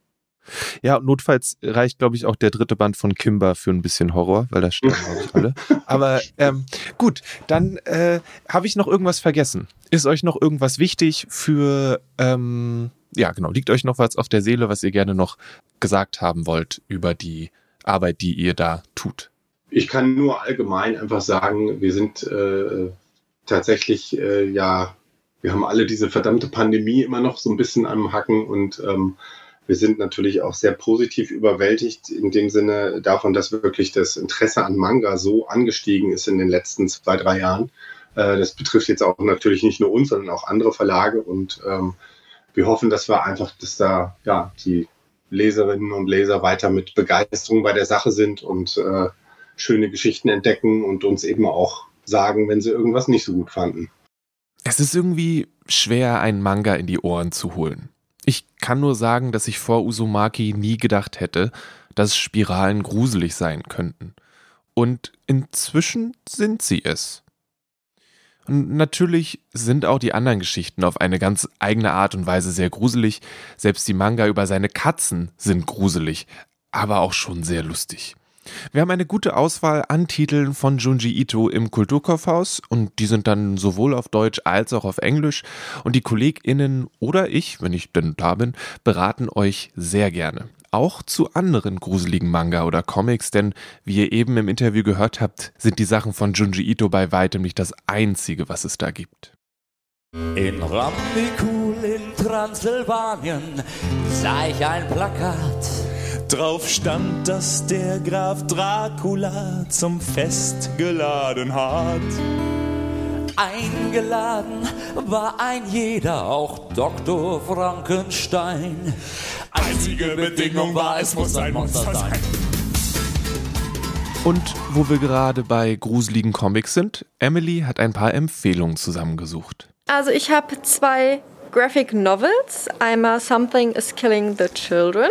B: Ja, notfalls reicht, glaube ich, auch der dritte Band von Kimber für ein bisschen Horror, weil da stehen, glaube ich, alle. Aber ähm, gut, dann äh, habe ich noch irgendwas vergessen. Ist euch noch irgendwas wichtig für, ähm, ja, genau, liegt euch noch was auf der Seele, was ihr gerne noch gesagt haben wollt über die Arbeit, die ihr da tut?
C: Ich kann nur allgemein einfach sagen, wir sind äh, tatsächlich, äh, ja, wir haben alle diese verdammte Pandemie immer noch so ein bisschen am Hacken und ähm, wir sind natürlich auch sehr positiv überwältigt in dem Sinne davon, dass wirklich das Interesse an Manga so angestiegen ist in den letzten zwei, drei Jahren. Äh, das betrifft jetzt auch natürlich nicht nur uns, sondern auch andere Verlage und ähm, wir hoffen, dass wir einfach, dass da ja die Leserinnen und Leser weiter mit Begeisterung bei der Sache sind und äh, schöne Geschichten entdecken und uns eben auch sagen, wenn sie irgendwas nicht so gut fanden.
B: Es ist irgendwie schwer, einen Manga in die Ohren zu holen. Ich kann nur sagen, dass ich vor Uzumaki nie gedacht hätte, dass Spiralen gruselig sein könnten. Und inzwischen sind sie es. Und natürlich sind auch die anderen Geschichten auf eine ganz eigene Art und Weise sehr gruselig. Selbst die Manga über seine Katzen sind gruselig, aber auch schon sehr lustig. Wir haben eine gute Auswahl an Titeln von Junji Ito im Kulturkaufhaus und die sind dann sowohl auf Deutsch als auch auf Englisch und die KollegInnen oder ich, wenn ich denn da bin, beraten euch sehr gerne. Auch zu anderen gruseligen Manga oder Comics, denn wie ihr eben im Interview gehört habt, sind die Sachen von Junji Ito bei weitem nicht das einzige, was es da gibt.
E: In Rampikul in Transsilvanien sah ich ein Plakat
F: Drauf stand, dass der Graf Dracula zum Fest geladen hat.
E: Eingeladen war ein jeder, auch Dr. Frankenstein.
F: Einzige Bedingung war, es muss ein Monster sein.
B: Und wo wir gerade bei gruseligen Comics sind, Emily hat ein paar Empfehlungen zusammengesucht.
G: Also ich habe zwei Graphic Novels. Einmal Something is Killing the Children,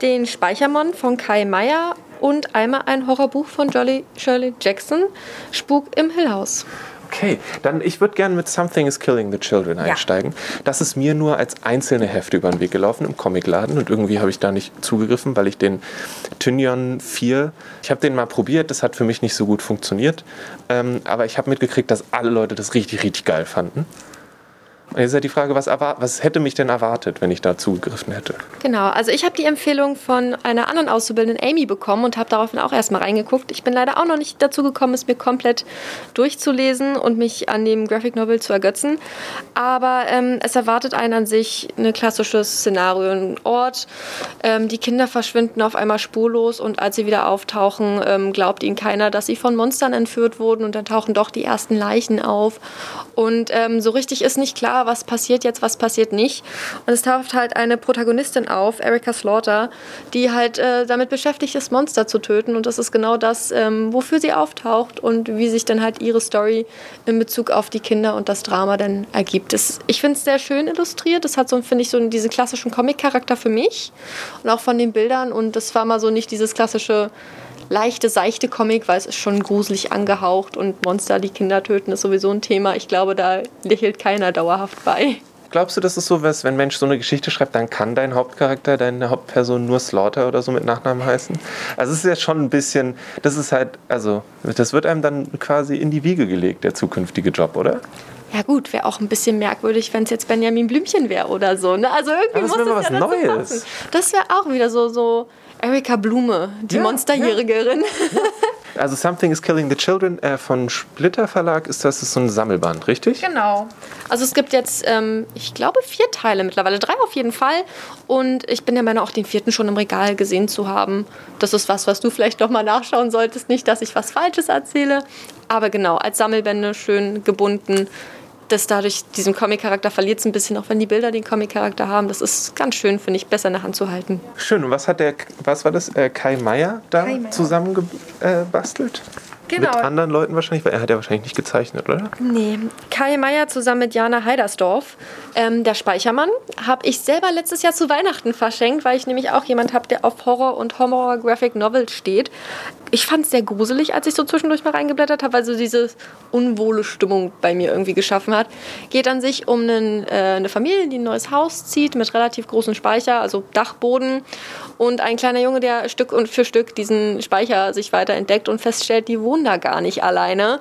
G: den Speichermon von Kai Meier und einmal ein Horrorbuch von Jolly Shirley Jackson, Spuk im Hill House.
B: Okay, dann ich würde gerne mit Something is Killing the Children einsteigen. Ja. Das ist mir nur als einzelne Hefte über den Weg gelaufen im Comicladen und irgendwie habe ich da nicht zugegriffen, weil ich den Tynyon 4, ich habe den mal probiert, das hat für mich nicht so gut funktioniert, ähm, aber ich habe mitgekriegt, dass alle Leute das richtig, richtig geil fanden. Jetzt ist ja die Frage, was, was, hätte mich denn erwartet, wenn ich da zugegriffen hätte?
G: Genau, also ich habe die Empfehlung von einer anderen Auszubildenden, Amy, bekommen und habe daraufhin auch erstmal reingeguckt. Ich bin leider auch noch nicht dazu gekommen, es mir komplett durchzulesen und mich an dem Graphic Novel zu ergötzen. Aber ähm, es erwartet einen an sich ein klassisches Szenario. Ein Ort, ähm, die Kinder verschwinden auf einmal spurlos und als sie wieder auftauchen, ähm, glaubt ihnen keiner, dass sie von Monstern entführt wurden und dann tauchen doch die ersten Leichen auf. Und ähm, so richtig ist nicht klar, was passiert jetzt, was passiert nicht. Und es taucht halt eine Protagonistin auf, Erika Slaughter, die halt äh, damit beschäftigt ist, Monster zu töten. Und das ist genau das, ähm, wofür sie auftaucht und wie sich dann halt ihre Story in Bezug auf die Kinder und das Drama dann ergibt. Das, ich finde es sehr schön illustriert. Das hat so, finde ich, so diesen klassischen Comic-Charakter für mich und auch von den Bildern. Und das war mal so nicht dieses klassische leichte, seichte Comic, weil es ist schon gruselig angehaucht und Monster, die Kinder töten, ist sowieso ein Thema. Ich glaube, da lächelt keiner dauerhaft bei.
B: Glaubst du, dass es so was, wenn ein Mensch so eine Geschichte schreibt, dann kann dein Hauptcharakter, deine Hauptperson nur Slaughter oder so mit Nachnamen heißen? Also es ist ja schon ein bisschen, das ist halt, also das wird einem dann quasi in die Wiege gelegt, der zukünftige Job, oder?
G: Ja gut, wäre auch ein bisschen merkwürdig, wenn es jetzt Benjamin Blümchen wäre oder so. Ne? Also irgendwie muss
B: es
G: was
B: ja Neues.
G: Passen. Das wäre auch wieder so, so Erika Blume, die ja, Monsterjägerin.
B: Ja. Also Something is Killing the Children äh, von Splitter Verlag ist das ist so ein Sammelband, richtig?
G: Genau. Also es gibt jetzt, ähm, ich glaube, vier Teile mittlerweile, drei auf jeden Fall. Und ich bin der Meinung, auch den vierten schon im Regal gesehen zu haben. Das ist was, was du vielleicht noch mal nachschauen solltest. Nicht, dass ich was Falsches erzähle. Aber genau, als Sammelbände schön gebunden das dadurch diesen Comic-Charakter verliert es ein bisschen, auch wenn die Bilder den Comic-Charakter haben. Das ist ganz schön, finde ich, besser in der Hand zu halten.
B: Schön. Und was hat der, was war das, äh, Kai Meier da zusammengebastelt? Äh, genau. Mit anderen Leuten wahrscheinlich, weil er hat ja wahrscheinlich nicht gezeichnet, oder?
G: Nee. Kai Meier zusammen mit Jana Heidersdorf. Ähm, der Speichermann habe ich selber letztes Jahr zu Weihnachten verschenkt, weil ich nämlich auch jemand habe, der auf Horror und Horror Graphic Novel steht ich fand es sehr gruselig, als ich so zwischendurch mal reingeblättert habe, weil so diese unwohle Stimmung bei mir irgendwie geschaffen hat. Geht an sich um einen, äh, eine Familie, die ein neues Haus zieht mit relativ großem Speicher, also Dachboden. Und ein kleiner Junge, der Stück und für Stück diesen Speicher sich weiter entdeckt und feststellt, die wohnen da gar nicht alleine.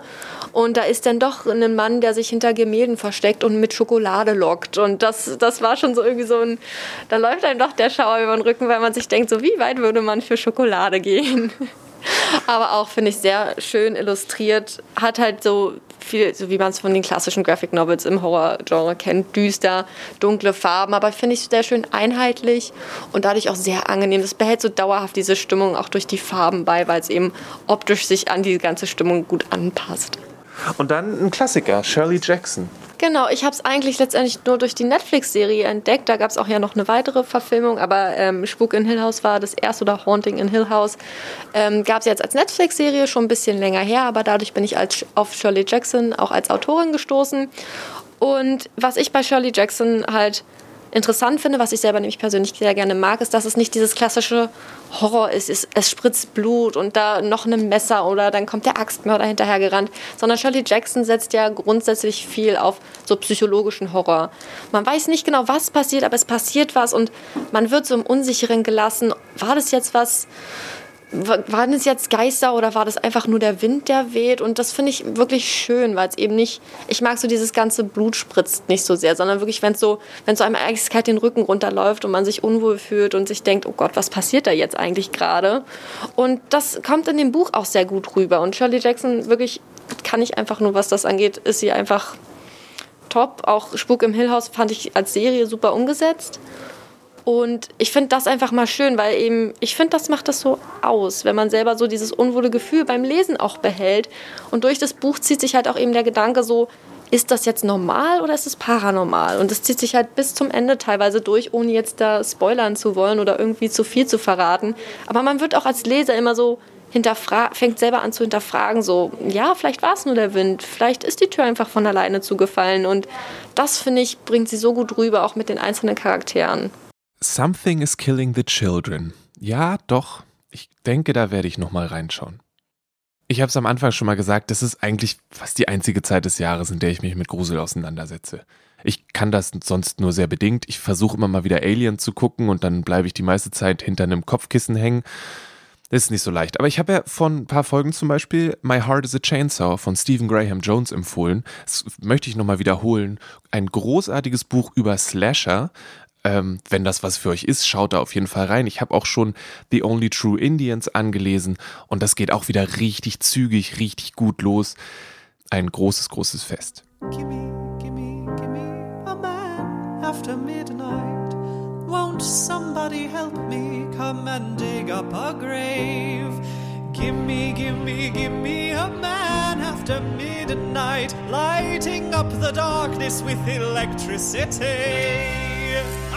G: Und da ist dann doch ein Mann, der sich hinter Gemälden versteckt und mit Schokolade lockt. Und das, das war schon so irgendwie so ein, da läuft einem doch der Schauer über den Rücken, weil man sich denkt, so wie weit würde man für Schokolade gehen? Aber auch, finde ich, sehr schön illustriert. Hat halt so viel, so wie man es von den klassischen Graphic Novels im Horror-Genre kennt, düster, dunkle Farben, aber finde ich sehr schön einheitlich und dadurch auch sehr angenehm. Das behält so dauerhaft diese Stimmung auch durch die Farben bei, weil es eben optisch sich an die ganze Stimmung gut anpasst.
B: Und dann ein Klassiker, Shirley Jackson.
G: Genau, ich habe es eigentlich letztendlich nur durch die Netflix-Serie entdeckt. Da gab es auch ja noch eine weitere Verfilmung, aber ähm, Spuk in Hill House war das erste oder Haunting in Hill House. Ähm, gab es jetzt als Netflix-Serie schon ein bisschen länger her, aber dadurch bin ich als, auf Shirley Jackson auch als Autorin gestoßen. Und was ich bei Shirley Jackson halt interessant finde, was ich selber nämlich persönlich sehr gerne mag, ist, dass es nicht dieses klassische Horror ist, es, es spritzt Blut und da noch ein Messer oder dann kommt der Axtmörder hinterhergerannt, sondern Shirley Jackson setzt ja grundsätzlich viel auf so psychologischen Horror. Man weiß nicht genau, was passiert, aber es passiert was und man wird so im Unsicheren gelassen. War das jetzt was waren es jetzt Geister oder war das einfach nur der Wind, der weht? Und das finde ich wirklich schön, weil es eben nicht, ich mag so dieses ganze Blut spritzt nicht so sehr, sondern wirklich, wenn es so, wenn so einem Eiskalt den Rücken runterläuft und man sich unwohl fühlt und sich denkt, oh Gott, was passiert da jetzt eigentlich gerade? Und das kommt in dem Buch auch sehr gut rüber. Und Shirley Jackson, wirklich, kann ich einfach nur, was das angeht, ist sie einfach top. Auch Spuk im Hill House fand ich als Serie super umgesetzt. Und ich finde das einfach mal schön, weil eben, ich finde, das macht das so aus, wenn man selber so dieses unwohle Gefühl beim Lesen auch behält. Und durch das Buch zieht sich halt auch eben der Gedanke so, ist das jetzt normal oder ist es paranormal? Und das zieht sich halt bis zum Ende teilweise durch, ohne jetzt da spoilern zu wollen oder irgendwie zu viel zu verraten. Aber man wird auch als Leser immer so fängt selber an zu hinterfragen, so, ja, vielleicht war es nur der Wind, vielleicht ist die Tür einfach von alleine zugefallen. Und das, finde ich, bringt sie so gut rüber, auch mit den einzelnen Charakteren.
B: Something is killing the children. Ja, doch. Ich denke, da werde ich nochmal reinschauen. Ich habe es am Anfang schon mal gesagt, das ist eigentlich fast die einzige Zeit des Jahres, in der ich mich mit Grusel auseinandersetze. Ich kann das sonst nur sehr bedingt. Ich versuche immer mal wieder Alien zu gucken und dann bleibe ich die meiste Zeit hinter einem Kopfkissen hängen. Das ist nicht so leicht. Aber ich habe ja von ein paar Folgen zum Beispiel My Heart is a Chainsaw von Stephen Graham Jones empfohlen. Das möchte ich nochmal wiederholen. Ein großartiges Buch über Slasher, ähm, wenn das was für euch ist, schaut da auf jeden Fall rein. Ich habe auch schon The Only True Indians angelesen und das geht auch wieder richtig zügig, richtig gut los. Ein großes, großes Fest. Gimme, gimme, gimme a man after midnight. Won't somebody help me come and dig up a grave? Gimme, gimme, gimme a man after midnight, lighting up the darkness with electricity.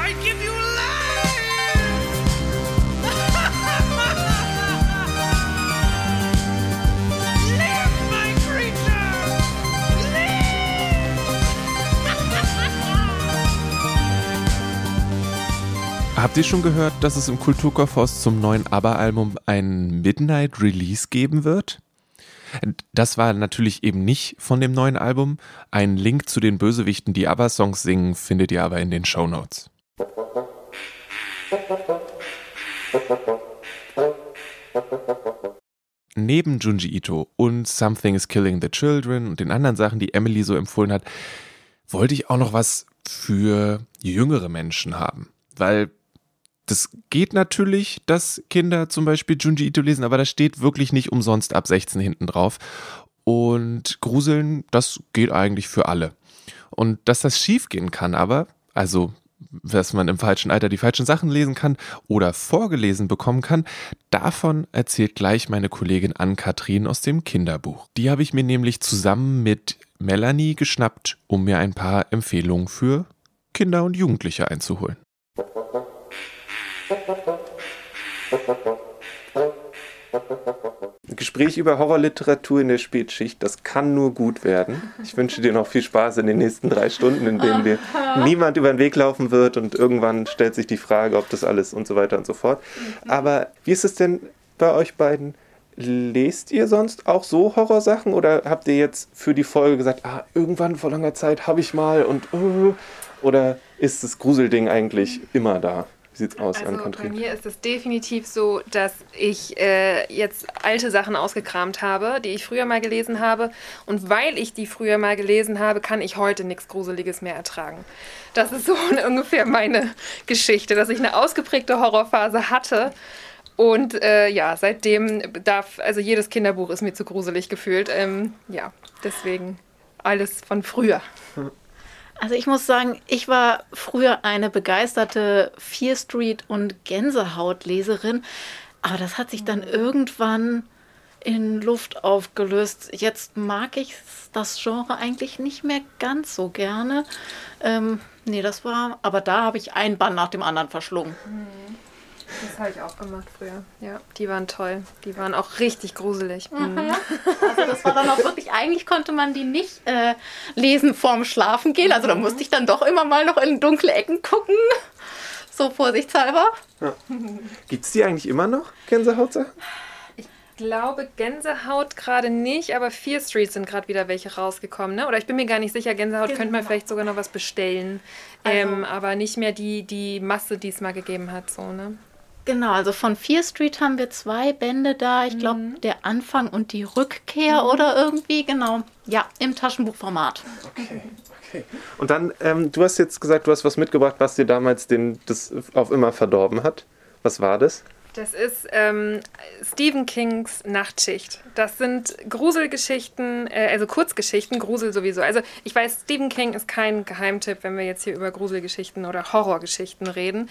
B: Habt ihr schon gehört, dass es im Kulturkaufhaus zum neuen ABBA-Album ein Midnight Release geben wird? Das war natürlich eben nicht von dem neuen Album. Ein Link zu den Bösewichten, die ABBA-Songs singen, findet ihr aber in den Show Notes. Neben Junji Ito und Something is Killing the Children und den anderen Sachen, die Emily so empfohlen hat, wollte ich auch noch was für jüngere Menschen haben. Weil das geht natürlich, dass Kinder zum Beispiel Junji Ito lesen, aber da steht wirklich nicht umsonst ab 16 hinten drauf. Und Gruseln, das geht eigentlich für alle. Und dass das schiefgehen kann aber, also dass man im falschen Alter die falschen Sachen lesen kann oder vorgelesen bekommen kann, davon erzählt gleich meine Kollegin Ann-Kathrin aus dem Kinderbuch. Die habe ich mir nämlich zusammen mit Melanie geschnappt, um mir ein paar Empfehlungen für Kinder und Jugendliche einzuholen. Gespräch über Horrorliteratur in der Spätschicht, das kann nur gut werden. Ich wünsche dir noch viel Spaß in den nächsten drei Stunden, in denen dir niemand über den Weg laufen wird und irgendwann stellt sich die Frage, ob das alles und so weiter und so fort. Aber wie ist es denn bei euch beiden? Lest ihr sonst auch so Horrorsachen oder habt ihr jetzt für die Folge gesagt, ah, irgendwann vor langer Zeit habe ich mal und uh, oder ist das Gruselding eigentlich immer da? Wie sieht's aus,
H: Also
B: an
H: bei mir ist es definitiv so, dass ich äh, jetzt alte Sachen ausgekramt habe, die ich früher mal gelesen habe. Und weil ich die früher mal gelesen habe, kann ich heute nichts Gruseliges mehr ertragen. Das ist so ungefähr meine Geschichte, dass ich eine ausgeprägte Horrorphase hatte. Und äh, ja, seitdem darf, also jedes Kinderbuch ist mir zu gruselig gefühlt. Ähm, ja, deswegen alles von früher.
I: Also ich muss sagen, ich war früher eine begeisterte Fear Street und Gänsehautleserin, aber das hat sich dann irgendwann in Luft aufgelöst. Jetzt mag ich das Genre eigentlich nicht mehr ganz so gerne. Ähm, nee, das war, aber da habe ich einen Bann nach dem anderen verschlungen.
H: Das habe ich auch gemacht früher. Ja, die waren toll. Die waren auch richtig gruselig. Mhm.
I: Also das war dann auch wirklich, eigentlich konnte man die nicht äh, lesen vorm Schlafen gehen. Also da musste ich dann doch immer mal noch in dunkle Ecken gucken. So vorsichtshalber.
B: Gibt es die eigentlich immer noch, Gänsehautsachen?
H: Ich glaube Gänsehaut gerade nicht, aber Fear Street sind gerade wieder welche rausgekommen. Ne? Oder ich bin mir gar nicht sicher, Gänsehaut könnte man vielleicht sogar noch was bestellen. ähm, aber nicht mehr die, die Masse, die es mal gegeben hat. So, ne?
I: Genau, also von Fear Street haben wir zwei Bände da. Ich glaube, der Anfang und die Rückkehr oder irgendwie, genau. Ja, im Taschenbuchformat.
B: Okay, okay. Und dann, ähm, du hast jetzt gesagt, du hast was mitgebracht, was dir damals den, das auf immer verdorben hat. Was war das?
H: Das ist ähm, Stephen Kings Nachtschicht. Das sind Gruselgeschichten, äh, also Kurzgeschichten, Grusel sowieso. Also ich weiß, Stephen King ist kein Geheimtipp, wenn wir jetzt hier über Gruselgeschichten oder Horrorgeschichten reden.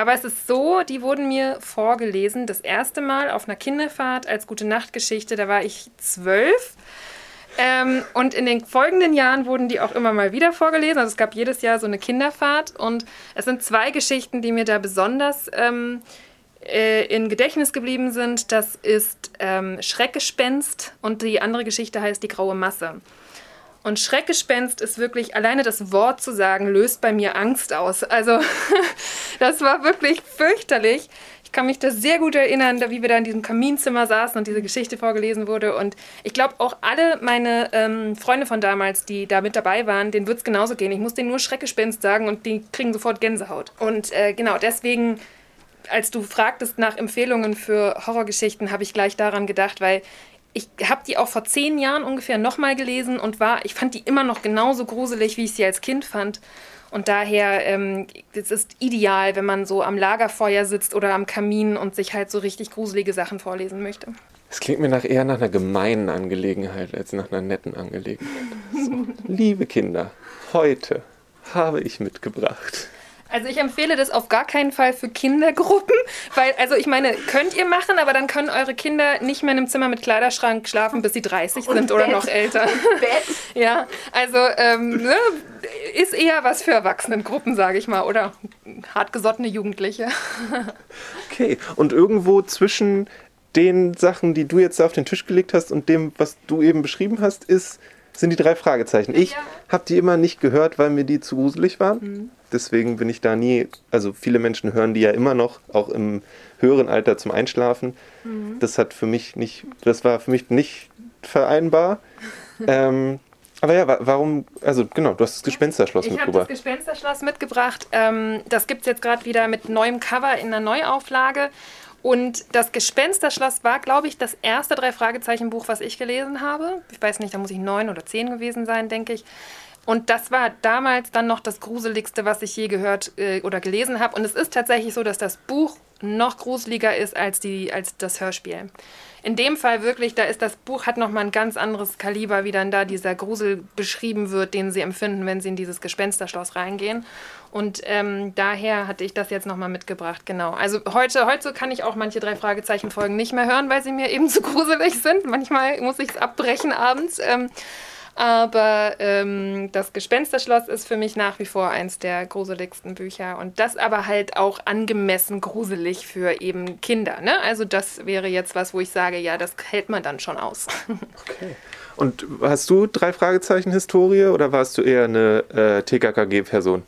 H: Aber es ist so, die wurden mir vorgelesen, das erste Mal auf einer Kinderfahrt als gute Nachtgeschichte, da war ich zwölf. Ähm, und in den folgenden Jahren wurden die auch immer mal wieder vorgelesen. Also es gab jedes Jahr so eine Kinderfahrt. Und es sind zwei Geschichten, die mir da besonders ähm, äh, in Gedächtnis geblieben sind. Das ist ähm, Schreckgespenst und die andere Geschichte heißt Die graue Masse. Und Schreckgespenst ist wirklich, alleine das Wort zu sagen, löst bei mir Angst aus. Also das war wirklich fürchterlich. Ich kann mich da sehr gut erinnern, wie wir da in diesem Kaminzimmer saßen und diese Geschichte vorgelesen wurde. Und ich glaube, auch alle meine ähm, Freunde von damals, die da mit dabei waren, denen wird es genauso gehen. Ich muss denen nur Schreckgespenst sagen und die kriegen sofort Gänsehaut. Und äh, genau deswegen, als du fragtest nach Empfehlungen für Horrorgeschichten, habe ich gleich daran gedacht, weil ich habe die auch vor zehn Jahren ungefähr nochmal gelesen und war, ich fand die immer noch genauso gruselig, wie ich sie als Kind fand. Und daher, ähm, es ist ideal, wenn man so am Lagerfeuer sitzt oder am Kamin und sich halt so richtig gruselige Sachen vorlesen möchte.
B: Es klingt mir nach eher nach einer gemeinen Angelegenheit als nach einer netten Angelegenheit. So. Liebe Kinder, heute habe ich mitgebracht.
H: Also ich empfehle das auf gar keinen Fall für Kindergruppen, weil, also ich meine, könnt ihr machen, aber dann können eure Kinder nicht mehr in einem Zimmer mit Kleiderschrank schlafen, bis sie 30
I: Und
H: sind oder
I: Bett.
H: noch älter.
I: Bett.
H: Ja, also ähm, ne, ist eher was für Erwachsenengruppen, sage ich mal, oder hartgesottene Jugendliche.
B: Okay, und irgendwo zwischen den Sachen, die du jetzt auf den Tisch gelegt hast und dem, was du eben beschrieben hast, ist, sind die drei Fragezeichen. Ich
H: Ja.
B: habe die immer nicht gehört, weil mir die zu gruselig waren. Deswegen bin ich da nie, also viele Menschen hören die ja immer noch, auch im höheren Alter zum Einschlafen. Das hat für mich nicht, das war für mich nicht vereinbar. ähm, aber ja, wa- warum, also genau, du hast das Gespensterschloss
H: Ich habe das
B: mitgebracht.
H: Gespensterschloss mitgebracht. Ähm, das gibt es jetzt gerade wieder mit neuem Cover in einer Neuauflage. Und das Gespensterschloss war, glaube ich, das erste Drei-Fragezeichen-Buch, was ich gelesen habe. Ich weiß nicht, da muss ich neun oder zehn gewesen sein, denke ich. Und das war damals dann noch das Gruseligste, was ich je gehört äh, oder gelesen habe. Und es ist tatsächlich so, dass das Buch noch gruseliger ist als, die, als das Hörspiel. In dem Fall wirklich, da ist das Buch hat noch mal ein ganz anderes Kaliber, wie dann da dieser Grusel beschrieben wird, den sie empfinden, wenn sie in dieses Gespensterschloss reingehen. Und ähm, daher hatte ich das jetzt noch mal mitgebracht, genau. Also heute, heute kann ich auch manche drei Fragezeichen Folgen nicht mehr hören, weil sie mir eben zu gruselig sind. Manchmal muss ich es abbrechen abends. Ähm, aber ähm, das Gespensterschloss ist für mich nach wie vor eins der gruseligsten Bücher. Und das aber halt auch angemessen gruselig für eben Kinder. Ne? Also das wäre jetzt was, wo ich sage, ja, das hält man dann schon aus.
B: Und hast du drei Fragezeichen Historie oder warst du eher eine äh, TKKG-Person?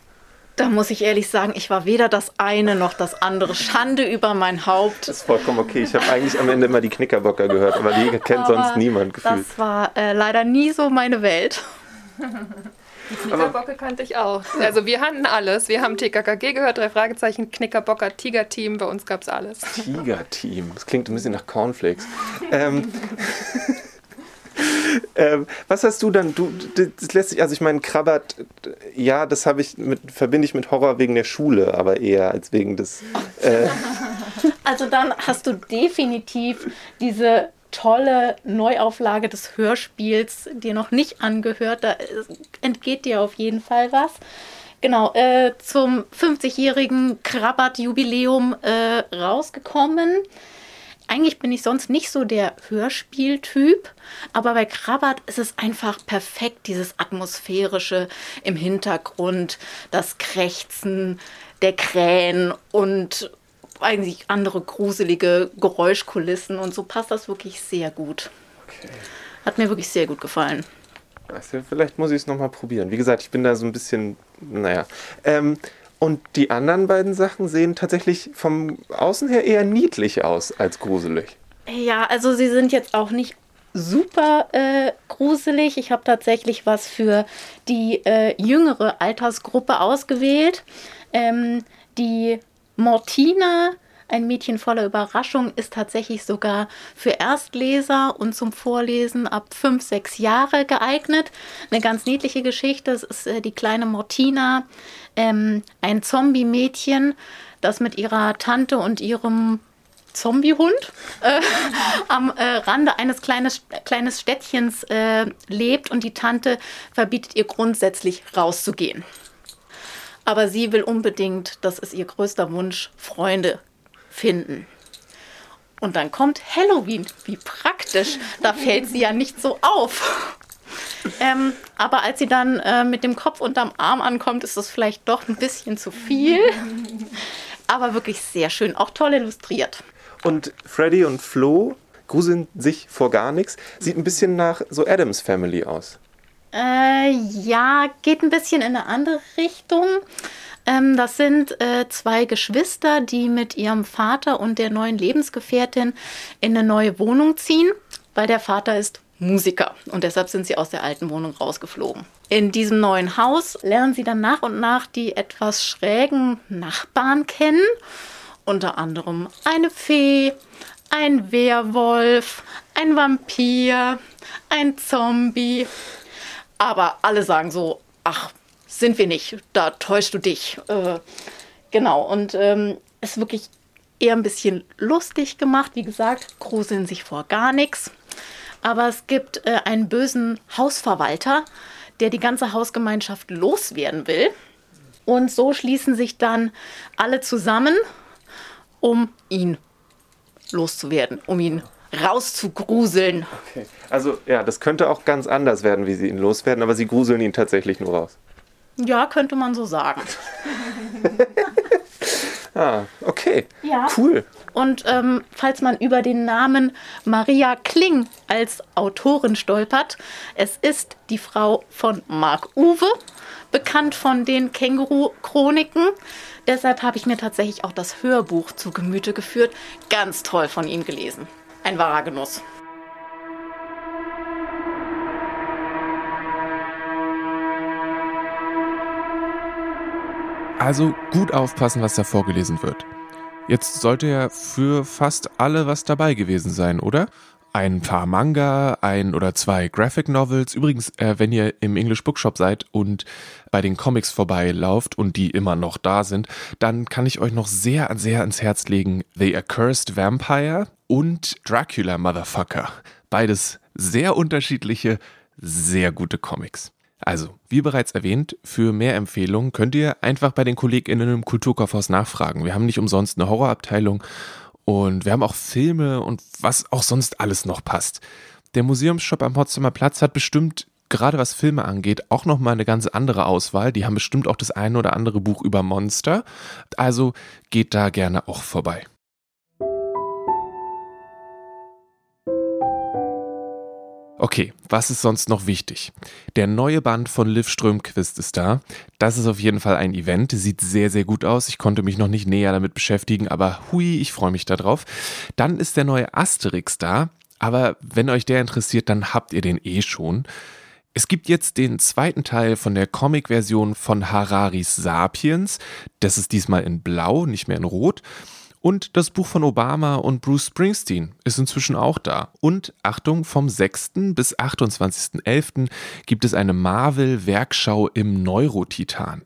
I: Da muss ich ehrlich sagen, ich war weder das eine noch das andere. Schande über mein Haupt.
B: Das ist vollkommen okay. Ich habe eigentlich am Ende immer die Knickerbocker gehört, aber die kennt
I: Aber
B: sonst niemand gefühlt.
I: Das war äh, leider nie so meine Welt.
H: Knickerbocke kannte ich auch. Also wir hatten alles. Wir haben TKKG gehört, drei Fragezeichen, Knickerbocker, Tiger-Team, bei uns gab es alles.
B: Tiger-Team. Das klingt ein bisschen nach Cornflakes. ähm, ähm, was hast du dann? Du, das lässt sich, also ich meine, Krabbert, ja, das habe ich mit, verbinde ich mit Horror wegen der Schule, aber eher als wegen des. Äh,
I: Also dann hast du definitiv diese tolle Neuauflage des Hörspiels dir noch nicht angehört. Da äh, entgeht dir auf jeden Fall was. Genau, äh, zum 50-jährigen Krabbert-Jubiläum äh, rausgekommen. Eigentlich bin ich sonst nicht so der Hörspieltyp, aber bei Krabbert ist es einfach perfekt, dieses atmosphärische im Hintergrund, das Krächzen der Krähen und eigentlich andere gruselige Geräuschkulissen und so passt das wirklich sehr gut. Hat mir wirklich sehr gut gefallen.
B: du, vielleicht muss ich es nochmal probieren. Wie gesagt, ich bin da so ein bisschen, naja. Ähm, und die anderen beiden Sachen sehen tatsächlich vom Außen her eher niedlich aus als gruselig.
I: Ja, also sie sind jetzt auch nicht super äh, gruselig. Ich habe tatsächlich was für die äh, jüngere Altersgruppe ausgewählt. Ähm, die Mortina, ein Mädchen voller Überraschung, ist tatsächlich sogar für Erstleser und zum Vorlesen ab 5, 6 Jahre geeignet. Eine ganz niedliche Geschichte. Es ist äh, die kleine Mortina, ähm, ein Zombie-Mädchen, das mit ihrer Tante und ihrem Zombiehund äh, am äh, Rande eines kleines, kleines Städtchens äh, lebt und die Tante verbietet ihr grundsätzlich rauszugehen. Aber sie will unbedingt, das ist ihr größter Wunsch, Freunde finden. Und dann kommt Halloween. Wie praktisch. Da fällt sie ja nicht so auf. Ähm, aber als sie dann äh, mit dem Kopf unterm Arm ankommt, ist das vielleicht doch ein bisschen zu viel. Aber wirklich sehr schön, auch toll illustriert.
B: Und Freddy und Flo gruseln sich vor gar nichts. Sieht ein bisschen nach so Adams Family aus.
I: Äh, ja, geht ein bisschen in eine andere Richtung. Ähm, das sind äh, zwei Geschwister, die mit ihrem Vater und der neuen Lebensgefährtin in eine neue Wohnung ziehen, weil der Vater ist Musiker und deshalb sind sie aus der alten Wohnung rausgeflogen. In diesem neuen Haus lernen sie dann nach und nach die etwas schrägen Nachbarn kennen, unter anderem eine Fee, ein Werwolf, ein Vampir, ein Zombie. Aber alle sagen so, ach, sind wir nicht, da täuschst du dich. Äh, genau, und ähm, ist wirklich eher ein bisschen lustig gemacht. Wie gesagt, gruseln sich vor gar nichts. Aber es gibt äh, einen bösen Hausverwalter, der die ganze Hausgemeinschaft loswerden will. Und so schließen sich dann alle zusammen, um ihn loszuwerden, um ihn rauszugruseln.
B: Okay. Also ja, das könnte auch ganz anders werden, wie sie ihn loswerden, aber sie gruseln ihn tatsächlich nur raus.
I: Ja, könnte man so sagen.
B: Ah, okay.
I: Ja.
B: Cool.
I: Und ähm, falls man über den Namen Maria Kling als Autorin stolpert, es ist die Frau von Marc Uwe, bekannt von den Känguru-Chroniken. Deshalb habe ich mir tatsächlich auch das Hörbuch zu Gemüte geführt. Ganz toll von ihm gelesen. Ein wahrer Genuss.
B: Also gut aufpassen, was da vorgelesen wird. Jetzt sollte ja für fast alle was dabei gewesen sein, oder? Ein paar Manga, ein oder zwei Graphic Novels. Übrigens, äh, wenn ihr im English Bookshop seid und bei den Comics vorbeilauft und die immer noch da sind, dann kann ich euch noch sehr, sehr ans Herz legen The Accursed Vampire und Dracula Motherfucker. Beides sehr unterschiedliche, sehr gute Comics. Also, wie bereits erwähnt, für mehr Empfehlungen könnt ihr einfach bei den KollegInnen im Kulturkaufhaus nachfragen. Wir haben nicht umsonst eine Horrorabteilung und wir haben auch Filme und was auch sonst alles noch passt. Der Museumsshop am Potsdamer Platz hat bestimmt, gerade was Filme angeht, auch nochmal eine ganz andere Auswahl. Die haben bestimmt auch das eine oder andere Buch über Monster. Also geht da gerne auch vorbei. Okay, was ist sonst noch wichtig? Der neue Band von Liv Strömquist ist da. Das ist auf jeden Fall ein Event. Sieht sehr, sehr gut aus. Ich konnte mich noch nicht näher damit beschäftigen, aber hui, ich freue mich darauf. Dann ist der neue Asterix da. Aber wenn euch der interessiert, dann habt ihr den eh schon. Es gibt jetzt den zweiten Teil von der Comic-Version von Hararis Sapiens. Das ist diesmal in Blau, nicht mehr in Rot. Und das Buch von Obama und Bruce Springsteen ist inzwischen auch da. Und Achtung, vom 6. bis 28.11. gibt es eine Marvel-Werkschau im Neurotitan.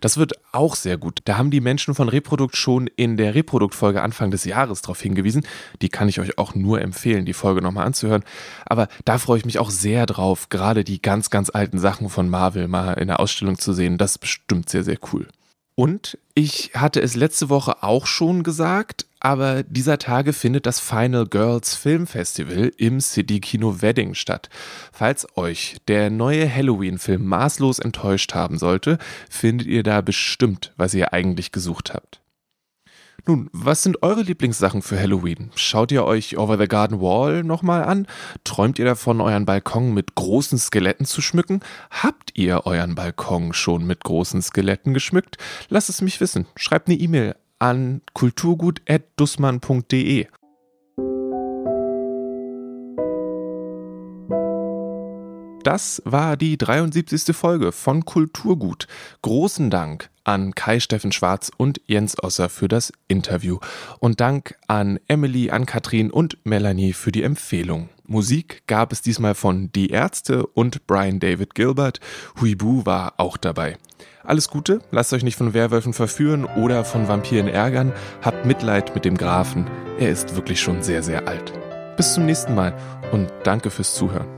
B: Das wird auch sehr gut. Da haben die Menschen von Reprodukt schon in der Reprodukt-Folge Anfang des Jahres darauf hingewiesen. Die kann ich euch auch nur empfehlen, die Folge nochmal anzuhören. Aber da freue ich mich auch sehr drauf, gerade die ganz, ganz alten Sachen von Marvel mal in der Ausstellung zu sehen. Das ist bestimmt sehr, sehr cool. Und ich hatte es letzte Woche auch schon gesagt, aber dieser Tage findet das Final Girls Film Festival im City Kino Wedding statt. Falls euch der neue Halloween-Film maßlos enttäuscht haben sollte, findet ihr da bestimmt, was ihr eigentlich gesucht habt. Nun, was sind eure Lieblingssachen für Halloween? Schaut ihr euch Over the Garden Wall nochmal an? Träumt ihr davon, euren Balkon mit großen Skeletten zu schmücken? Habt ihr euren Balkon schon mit großen Skeletten geschmückt? Lasst es mich wissen. Schreibt eine E-Mail an kulturgut.dussmann.de. Das war die 73. Folge von Kulturgut. Großen Dank an Kai Steffen Schwarz und Jens Osser für das Interview. Und Dank an Emily, an Katrin und Melanie für die Empfehlung. Musik gab es diesmal von Die Ärzte und Brian David Gilbert. Huibu war auch dabei. Alles Gute, lasst euch nicht von Werwölfen verführen oder von Vampiren ärgern. Habt Mitleid mit dem Grafen. Er ist wirklich schon sehr, sehr alt. Bis zum nächsten Mal und danke fürs Zuhören.